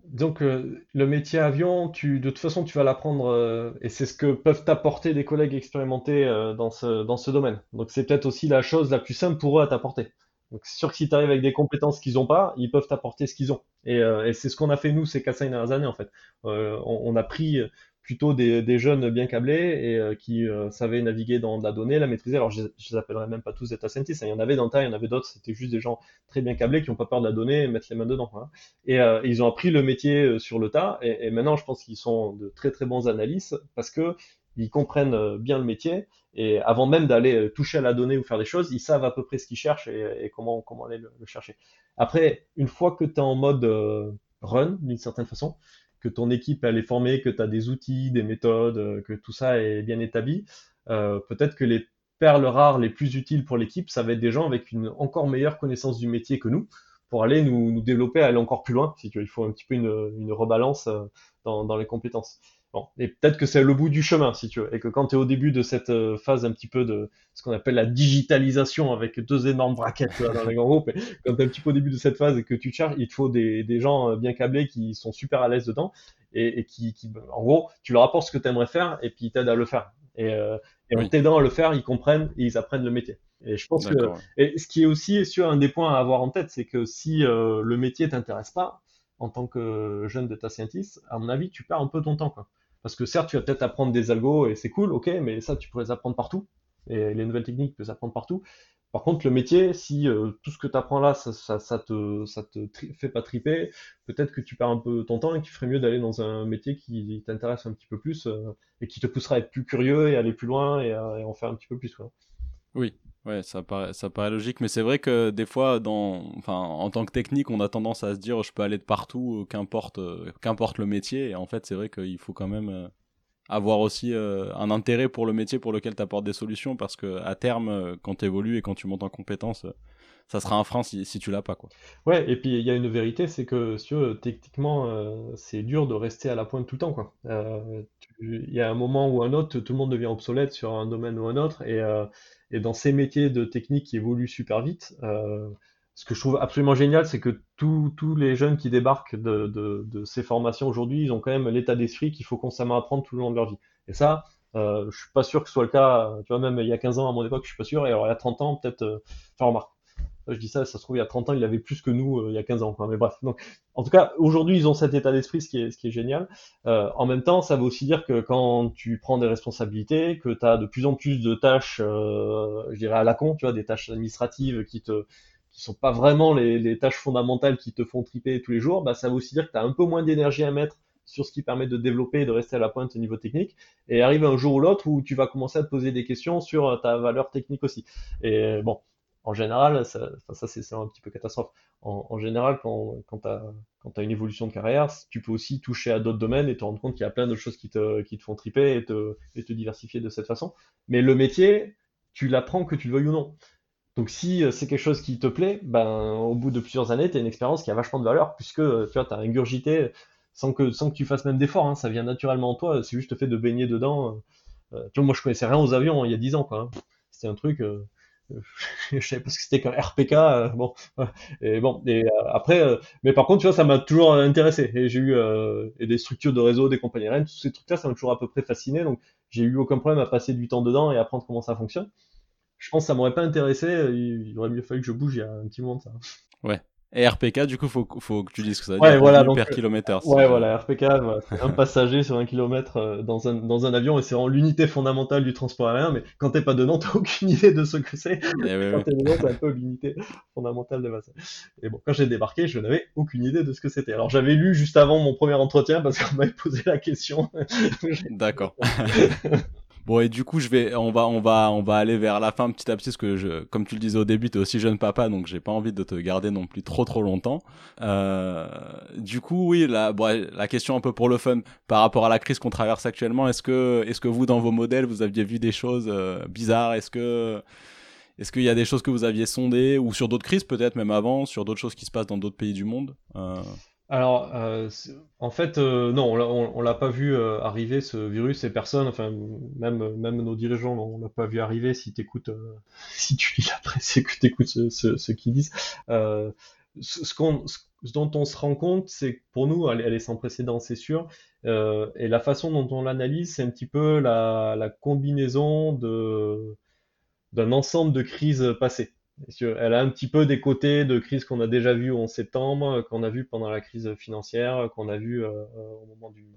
donc euh, le métier avion, tu, de toute façon, tu vas l'apprendre euh, et c'est ce que peuvent t'apporter des collègues expérimentés euh, dans ce, domaine. Donc c'est peut-être aussi la chose la plus simple pour eux à t'apporter. Donc c'est sûr que si tu arrives avec des compétences qu'ils n'ont pas, ils peuvent t'apporter ce qu'ils ont. Et, c'est ce qu'on a fait nous ces 4-5 dernières années en fait. On, a pris plutôt des, jeunes bien câblés et euh, qui euh, savaient naviguer dans la donnée, la maîtriser. Alors, je, je les appellerais même pas tous data scientists. Hein. Il y en avait dans le tas, il y en avait d'autres. C'était juste des gens très bien câblés qui n'ont pas peur de la donnée et mettre les mains dedans. Hein. Et euh, ils ont appris le métier sur le tas. Et, maintenant, je pense qu'ils sont de très très bons analystes parce que ils comprennent bien le métier et avant même d'aller toucher à la donnée ou faire des choses, ils savent à peu près ce qu'ils cherchent et, et comment comment aller le, le, chercher. Après, une fois que tu es en mode run d'une certaine façon, que ton équipe elle est formée, que tu as des outils, des méthodes, euh, que tout ça est bien établi, euh, peut-être que les perles rares les plus utiles pour l'équipe, ça va être des gens avec une encore meilleure connaissance du métier que nous, pour aller nous, développer, aller encore plus loin. Si tu il faut un petit peu une, rebalance euh, dans les compétences. Bon, et peut-être que c'est le bout du chemin, si tu veux, et que quand tu es au début de cette euh, phase un petit peu de ce qu'on appelle la digitalisation avec deux énormes braquettes dans les grands groupes, et quand tu es un petit peu au début de cette phase et que tu cherches, il te faut des, des gens euh, bien câblés qui sont super à l'aise dedans et, et qui, qui, en gros, tu leur apportes ce que tu aimerais faire et puis ils t'aident à le faire. Et, euh, et en t'aidant à le faire, ils comprennent et ils apprennent le métier. Et je pense que, et ce qui est aussi sur un des points à avoir en tête, c'est que si euh, le métier t'intéresse pas, en tant que jeune data scientist, à mon avis, tu perds un peu ton temps. Quoi. Parce que certes, tu vas peut-être apprendre des algos et c'est cool, ok, mais ça, tu pourrais apprendre partout. Et les nouvelles techniques, tu peux apprendre partout. Par contre, le métier, si euh, tout ce que tu apprends là, ça, ça, te, ça te fait pas triper, peut-être que tu perds un peu ton temps et qu'il ferait mieux d'aller dans un métier qui t'intéresse un petit peu plus euh, et qui te poussera à être plus curieux et aller plus loin et, à, en faire un petit peu plus. Oui, Ouais, ça paraît, ça paraît logique, mais c'est vrai que des fois, dans, enfin, en tant que technique, on a tendance à se dire, je peux aller de partout, qu'importe, qu'importe le métier. Et en fait, c'est vrai qu'il faut quand même euh, avoir aussi euh, un intérêt pour le métier pour lequel tu apportes des solutions, parce que à terme, euh, quand tu évolues et quand tu montes en compétences, ça sera un frein si, si tu l'as pas, quoi. Ouais, et puis il y a une vérité, c'est que si techniquement, c'est dur de rester à la pointe tout le temps, quoi. Il y a un moment ou un autre, tout le monde devient obsolète sur un domaine ou un autre, et et dans ces métiers de technique qui évoluent super vite, euh, ce que je trouve absolument génial, c'est que tous les jeunes qui débarquent de, ces formations aujourd'hui, ils ont quand même l'état d'esprit qu'il faut constamment apprendre tout le long de leur vie. Et ça, euh, je suis pas sûr que ce soit le cas, tu vois, même il y a 15 ans à mon époque, je suis pas sûr, et alors il y a 30 ans, peut-être, euh, enfin remarque, je dis ça, ça se trouve, il y a 30 ans, il avait plus que nous euh, il y a 15 ans. Quoi. Mais bref, donc, en tout cas, aujourd'hui, ils ont cet état d'esprit, ce qui est, ce qui est génial. Euh, en même temps, ça veut aussi dire que quand tu prends des responsabilités, que tu as de plus en plus de tâches, euh, je dirais à la con, tu vois, des tâches administratives qui te qui sont pas vraiment les, tâches fondamentales qui te font triper tous les jours, bah, ça veut aussi dire que tu as un peu moins d'énergie à mettre sur ce qui permet de développer et de rester à la pointe au niveau technique. Et arrive un jour ou l'autre où tu vas commencer à te poser des questions sur ta valeur technique aussi. Et bon, en général, ça, ça c'est un petit peu catastrophe. En, général, quand, quand tu as, une évolution de carrière, tu peux aussi toucher à d'autres domaines et te rendre compte qu'il y a plein de choses qui te, qui te font triper et te, et te diversifier de cette façon. Mais le métier, tu l'apprends que tu le veuilles ou non. Donc si euh, c'est quelque chose qui te plaît, ben, au bout de plusieurs années, tu as une expérience qui a vachement de valeur puisque tu vois, as ingurgité sans que, sans que tu fasses même d'efforts. Hein, ça vient naturellement en toi, c'est juste le fait de baigner dedans. Euh, tu vois, moi je connaissais rien aux avions hein, il y a 10 ans. Hein. C'était un truc... Euh, je savais pas ce que c'était qu'un RPK euh, bon et bon et euh, après euh, mais par contre tu vois ça m'a toujours intéressé. Et j'ai eu et des structures de réseau des compagnies aériennes tous ces trucs là ça m'a toujours à peu près fasciné. Donc j'ai eu aucun problème à passer du temps dedans et apprendre comment ça fonctionne. Je pense que ça m'aurait pas intéressé il aurait mieux fallu que je bouge il y a un petit moment de ça. Ouais et RPK, du coup, faut, faut que tu dises que ça veut ouais, dire voilà, donc, per kilomètre. Ouais, voilà, RPK, c'est un passager sur un kilomètre euh, dans un, dans un avion et c'est vraiment l'unité fondamentale du transport aérien, mais quand t'es pas dedans, t'as aucune idée de ce que c'est. Eh quand t'es dedans, t'as un peu l'unité fondamentale de base. Et bon, quand j'ai débarqué, je n'avais aucune idée de ce que c'était. Alors j'avais lu juste avant mon premier entretien parce qu'on m'avait posé la question. D'accord. Bon et du coup je vais, on va, on va, on va aller vers la fin petit à petit parce que je, comme tu le disais au début, t'es aussi jeune papa donc j'ai pas envie de te garder non plus trop trop longtemps. Euh, du coup oui la, la question un peu pour le fun par rapport à la crise qu'on traverse actuellement, est-ce que, est-ce que vous dans vos modèles vous aviez vu des choses euh, bizarres, est-ce que est-ce qu'il y a des choses que vous aviez sondées ou sur d'autres crises peut-être même avant, sur d'autres choses qui se passent dans d'autres pays du monde? Euh... Alors, euh, en fait, euh, non, on, l'a pas vu euh, arriver ce virus et personne, enfin même même nos dirigeants, on l'a pas vu arriver. Si t'écoutes, si tu lis la presse que t'écoutes ce, ce, qu'ils disent, ce, qu'on, ce dont on se rend compte, c'est que pour nous, elle, est sans précédent, c'est sûr. et la façon dont on l'analyse, c'est un petit peu la, la combinaison de d'un ensemble de crises passées. Elle a un petit peu des côtés de crise qu'on a déjà vu en septembre, qu'on a vu pendant la crise financière, qu'on a vu euh, au moment du,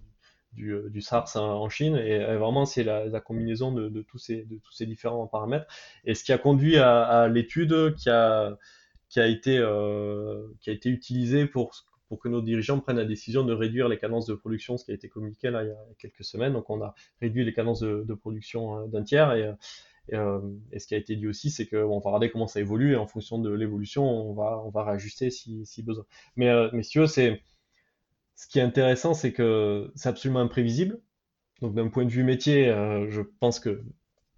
du, euh, SARS en Chine. Et vraiment, c'est la, combinaison de, tous ces, de tous ces différents paramètres. Et ce qui a conduit à, l'étude qui a, qui, a été, euh, qui a été utilisée pour, pour que nos dirigeants prennent la décision de réduire les cadences de production, ce qui a été communiqué il y a quelques semaines. Donc, on a réduit les cadences de, production hein, d'un tiers. Euh, et, ce qui a été dit aussi, c'est qu'on va regarder comment ça évolue et en fonction de l'évolution, on va, on va réajuster si, si besoin. Mais, euh, veux, c'est, ce qui est intéressant, c'est que c'est absolument imprévisible. Donc d'un point de vue métier, euh, je pense que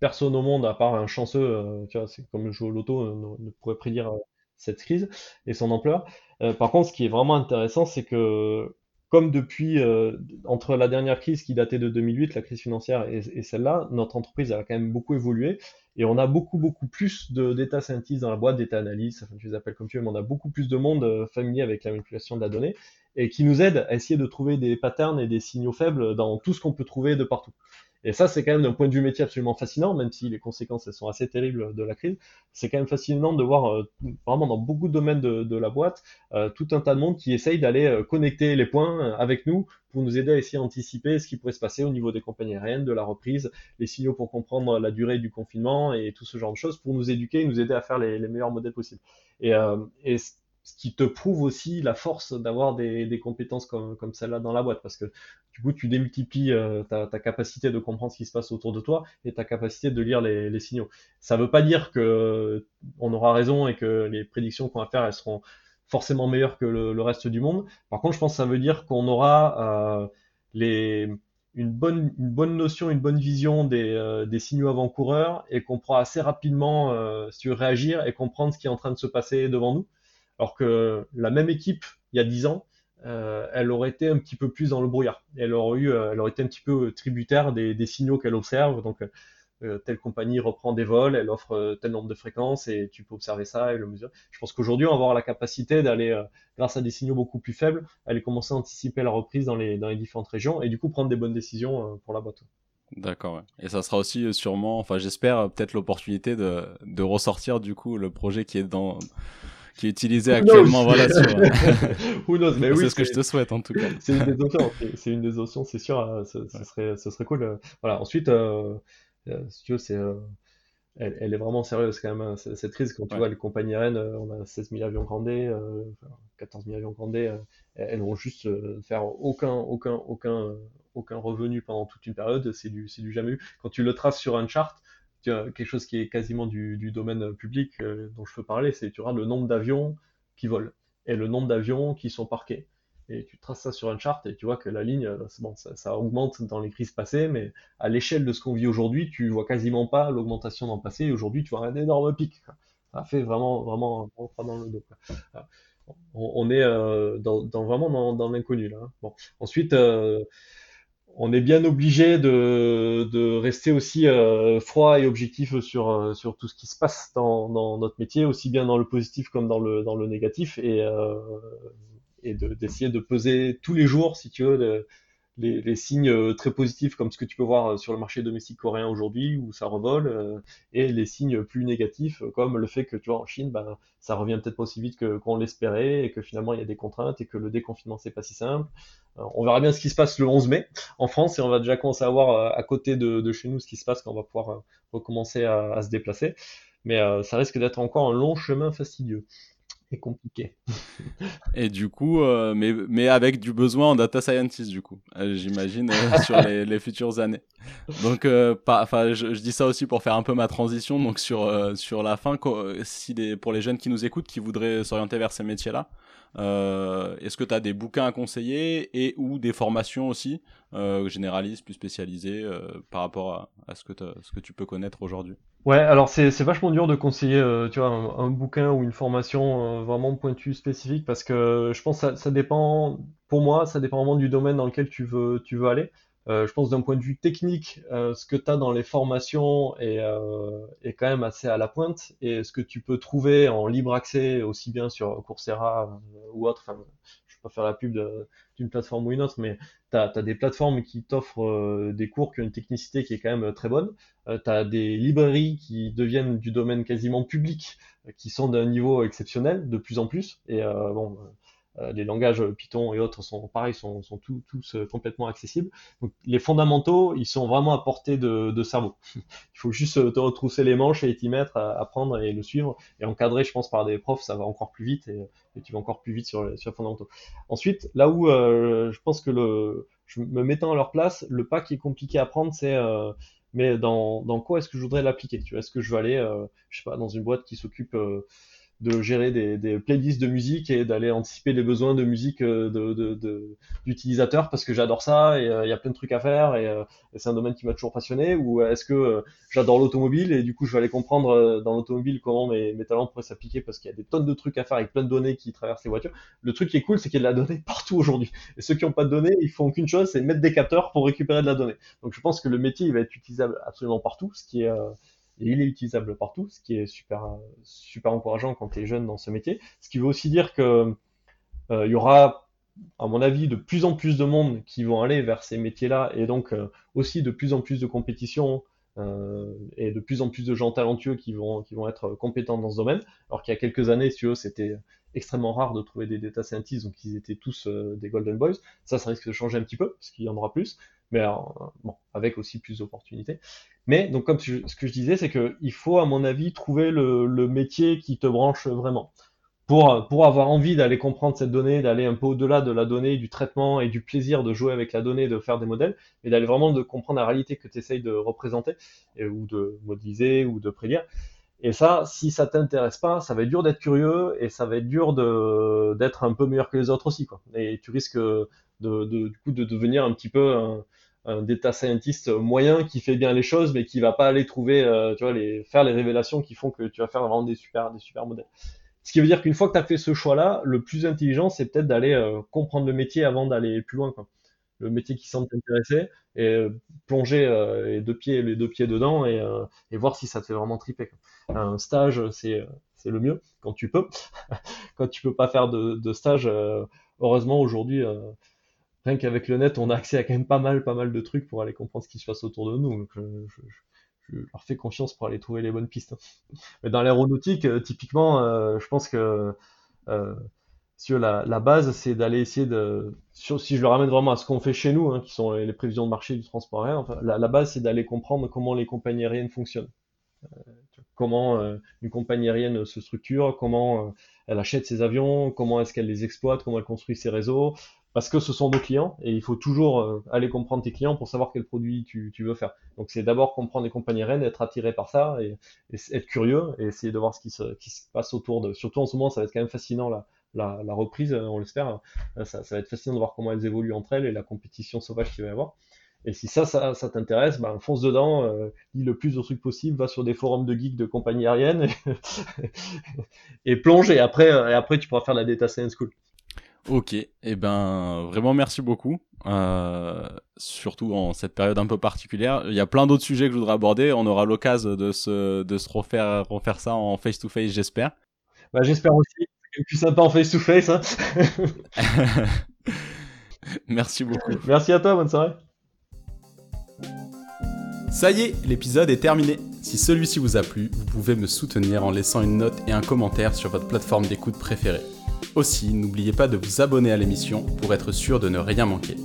personne au monde, à part un chanceux, tu c'est comme le jeu au loto, ne, pourrait prédire cette crise et son ampleur. par contre, ce qui est vraiment intéressant, c'est que comme depuis, euh, entre la dernière crise qui datait de 2008, la crise financière, et, celle-là, notre entreprise a quand même beaucoup évolué. Et on a beaucoup, beaucoup plus de data scientists dans la boîte, data analysts, enfin, tu les appelles comme tu veux, mais on a beaucoup plus de monde euh, familier avec la manipulation de la donnée et qui nous aide à essayer de trouver des patterns et des signaux faibles dans tout ce qu'on peut trouver de partout. Et ça, c'est quand même d'un point de vue métier absolument fascinant, même si les conséquences elles sont assez terribles de la crise. C'est quand même fascinant de voir euh, vraiment dans beaucoup de domaines de, la boîte euh, tout un tas de monde qui essaye d'aller euh, connecter les points avec nous pour nous aider à essayer d'anticiper ce qui pourrait se passer au niveau des compagnies aériennes, de la reprise, les signaux pour comprendre la durée du confinement et tout ce genre de choses pour nous éduquer et nous aider à faire les, meilleurs modèles possibles. Et, et ce qui te prouve aussi la force d'avoir des, compétences comme, celle-là dans la boîte, parce que du coup, tu démultiplies euh, ta, capacité de comprendre ce qui se passe autour de toi et ta capacité de lire les, signaux. Ça ne veut pas dire que on aura raison et que les prédictions qu'on va faire, elles seront forcément meilleures que le, reste du monde. Par contre, je pense que ça veut dire qu'on aura euh, une, bonne, notion, une bonne vision des, euh, des signaux avant-coureurs et qu'on pourra assez rapidement réagir et comprendre ce qui est en train de se passer devant nous. Alors que la même équipe, il y a 10 ans, euh, elle aurait été un petit peu plus dans le brouillard. Elle aurait, eu, euh, elle aurait été un petit peu tributaire des, signaux qu'elle observe. Donc, euh, telle compagnie reprend des vols, elle offre tel nombre de fréquences et tu peux observer ça et le mesurer. Je pense qu'aujourd'hui, on va avoir la capacité d'aller, grâce à des signaux beaucoup plus faibles, aller commencer à anticiper la reprise dans les, différentes régions et du coup prendre des bonnes décisions pour la boîte. D'accord. Et ça sera aussi sûrement, enfin j'espère peut-être l'opportunité de, de ressortir du coup le projet qui est dans qui est utilisé actuellement. Voilà, sur... c'est ce que je te souhaite en tout cas. C'est une des options, c'est une des options, c'est sûr. Euh, ce, serait, ce serait cool. Euh, voilà. Ensuite, euh, si tu veux, c'est elle, elle, est vraiment sérieuse quand même, hein, cette crise. Quand tu vois les compagnies aériennes, on a 16 000 avions grandés, euh, 14 000 avions grandés, euh, elles vont juste faire aucun, aucun, aucun, aucun revenu pendant toute une période. C'est du, c'est du jamais eu. Quand tu le traces sur un chart, quelque chose qui est quasiment du, domaine public euh, dont je peux parler, c'est tu auras le nombre d'avions qui volent et le nombre d'avions qui sont parqués. Et tu traces ça sur un chart et tu vois que la ligne, euh, bon, ça, augmente dans les crises passées, mais à l'échelle de ce qu'on vit aujourd'hui, tu vois quasiment pas l'augmentation dans le passé. Aujourd'hui, tu vois un énorme pic. Ça fait vraiment, vraiment, un dans le dos. On, est euh, dans, vraiment dans, dans l'inconnu. Hein. Ensuite. On est bien obligé de, rester aussi euh, froid et objectif sur, euh, sur tout ce qui se passe dans, dans, notre métier, aussi bien dans le positif comme dans le, dans le négatif, et, euh, et d'essayer de, peser tous les jours, si tu veux, les, signes euh, très positifs comme ce que tu peux voir euh, sur le marché domestique coréen aujourd'hui où ça revole euh, et les signes plus négatifs comme le fait que tu vois en Chine ben, ça revient peut-être pas aussi vite que qu'on l'espérait et que finalement il y a des contraintes et que le déconfinement c'est pas si simple. on verra bien ce qui se passe le 11 mai en France et on va déjà commencer à voir à côté de, chez nous ce qui se passe quand on va pouvoir recommencer à, à se déplacer. Mais ça risque d'être encore un long chemin fastidieux compliqué. et du coup, euh, mais, mais avec du besoin en data scientist, du coup. euh, j'imagine, euh, sur les, futures années. Donc, enfin, je, dis ça aussi pour faire un peu ma transition. Donc, sur, sur la fin, si pour les jeunes qui nous écoutent, qui voudraient s'orienter vers ces métiers-là, est-ce que tu as des bouquins à conseiller et ou des formations aussi, généralistes, plus spécialisées, par rapport à, ce, que ce que tu peux connaître aujourd'hui? Ouais, alors c'est vachement dur de conseiller tu vois, un, bouquin ou une formation vraiment pointue spécifique parce que je pense que ça, ça, dépend, pour moi, ça dépend vraiment du domaine dans lequel tu veux, tu veux aller. Euh, je pense d'un point de vue technique, euh, ce que tu as dans les formations est, euh, est, quand même assez à la pointe et ce que tu peux trouver en libre accès aussi bien sur Coursera ou autre, pas faire la pub d'une plateforme ou une autre, mais tu as, des plateformes qui t'offrent des cours qui ont une technicité qui est quand même très bonne. tu as des librairies qui deviennent du domaine quasiment public, qui sont d'un niveau exceptionnel de plus en plus. Et bon, euh, les langages Python et autres sont pareils, sont, sont tous euh, complètement accessibles. Donc les fondamentaux, ils sont vraiment à portée de, de cerveau. Il faut juste euh, te retrousser les manches et t'y mettre, apprendre et le suivre et encadrer, je pense, par des profs, ça va encore plus vite et, tu vas encore plus vite sur, sur les fondamentaux. Ensuite, là où je pense que le, je me mettant à leur place, le pas qui est compliqué à prendre, c'est mais dans, dans quoi est-ce que je voudrais l'appliquer? Tu est-ce que je veux aller, je sais pas, dans une boîte qui s'occupe de gérer des, des, playlists de musique et d'aller anticiper les besoins de musique euh, de, d'utilisateurs parce que j'adore ça et euh, il y a plein de trucs à faire euh, et, c'est un domaine qui m'a toujours passionné ou est-ce que j'adore l'automobile et du coup je vais aller comprendre dans l'automobile comment mes, mes talents pourraient s'appliquer parce qu'il y a des tonnes de trucs à faire avec plein de données qui traversent les voitures. Le truc qui est cool c'est qu'il y a de la donnée partout aujourd'hui et ceux qui n'ont pas de données ils font qu'une chose c'est mettre des capteurs pour récupérer de la donnée. Donc je pense que le métier il va être utilisable absolument partout ce qui est et il est utilisable partout, ce qui est super, super encourageant quand tu es jeune dans ce métier. Ce qui veut aussi dire que euh, il y aura, à mon avis, de plus en plus de monde qui vont aller vers ces métiers-là et donc euh, aussi de plus en plus de compétition euh, et de plus en plus de gens talentueux qui vont, qui vont être compétents dans ce domaine. Alors qu'il y a quelques années, si eux, c'était extrêmement rare de trouver des data scientists, donc ils étaient tous des golden boys. Ça, ça risque de changer un petit peu, parce qu'il y en aura plus, mais bon, avec aussi plus d'opportunités. Mais donc comme ce que je disais, c'est qu'il faut à mon avis trouver le, métier qui te branche vraiment. Pour, avoir envie d'aller comprendre cette donnée, d'aller un peu au-delà de la donnée, du traitement et du plaisir de jouer avec la donnée, de faire des modèles, et d'aller vraiment de comprendre la réalité que tu essayes de représenter, ou de modéliser, ou de prédire. Et ça, si ça t'intéresse pas, ça va être dur d'être curieux et ça va être dur d'être un peu meilleur que les autres aussi. Et tu risques de devenir un petit peu un, un data scientist moyen qui fait bien les choses, mais qui va pas aller trouver, euh, tu vois, les, faire les révélations qui font que tu vas faire vraiment des super, des super modèles. Ce qui veut dire qu'une fois que tu as fait ce choix-là, le plus intelligent, c'est peut-être d'aller euh, comprendre le métier avant d'aller plus loin. Le métier qui semble t'intéresser et euh, plonger les deux pieds, les deux pieds dedans et, voir si ça te fait vraiment triper. Un stage, c'est le mieux quand tu peux. quand tu peux pas faire de, stage, heureusement aujourd'hui rien qu'avec le net, on a accès à quand même pas mal, pas mal de trucs pour aller comprendre ce qui se passe autour de nous. Leur fais confiance pour aller trouver les bonnes pistes. Mais dans l'aéronautique, euh, typiquement, euh, je pense que euh, sur la, base, c'est d'aller essayer de, si je le ramène vraiment à ce qu'on fait chez nous, hein, qui sont les, prévisions de marché du transport aérien, la base, c'est d'aller comprendre comment les compagnies aériennes fonctionnent. comment une compagnie aérienne se structure, comment elle achète ses avions, comment est-ce qu'elle les exploite, comment elle construit ses réseaux, parce que ce sont nos clients et il faut toujours euh, aller comprendre tes clients pour savoir quel produit tu, tu veux faire. Donc c'est d'abord comprendre les compagnies reines, être attiré par ça et, être curieux et essayer de voir ce qui se, qui se passe autour de. Surtout en ce moment, ça va être quand même fascinant la, la, la reprise, on l'espère. Ça, ça, va être fascinant de voir comment elles évoluent entre elles et la compétition sauvage qu'il va y avoir. Et si ça, ça, ça t'intéresse, ben, fonce dedans, euh, lis le plus de trucs possible, va sur des forums de geeks de compagnie aérienne et, plonge et après, et après tu pourras faire la data science school. Ok, et eh ben vraiment merci beaucoup. Euh, surtout en cette période un peu particulière. Il y a plein d'autres sujets que je voudrais aborder. On aura l'occasion de se, de se refaire, refaire ça en face-to-face, j'espère. Bah, j'espère aussi. C'est plus sympa en face-to-face. Hein merci beaucoup. Merci à toi, bonne soirée. Ça y est, l'épisode est terminé. Si celui-ci vous a plu, vous pouvez me soutenir en laissant une note et un commentaire sur votre plateforme d'écoute préférée. Aussi, n'oubliez pas de vous abonner à l'émission pour être sûr de ne rien manquer.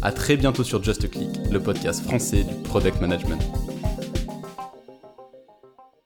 A très bientôt sur Just Click, le podcast français du product management.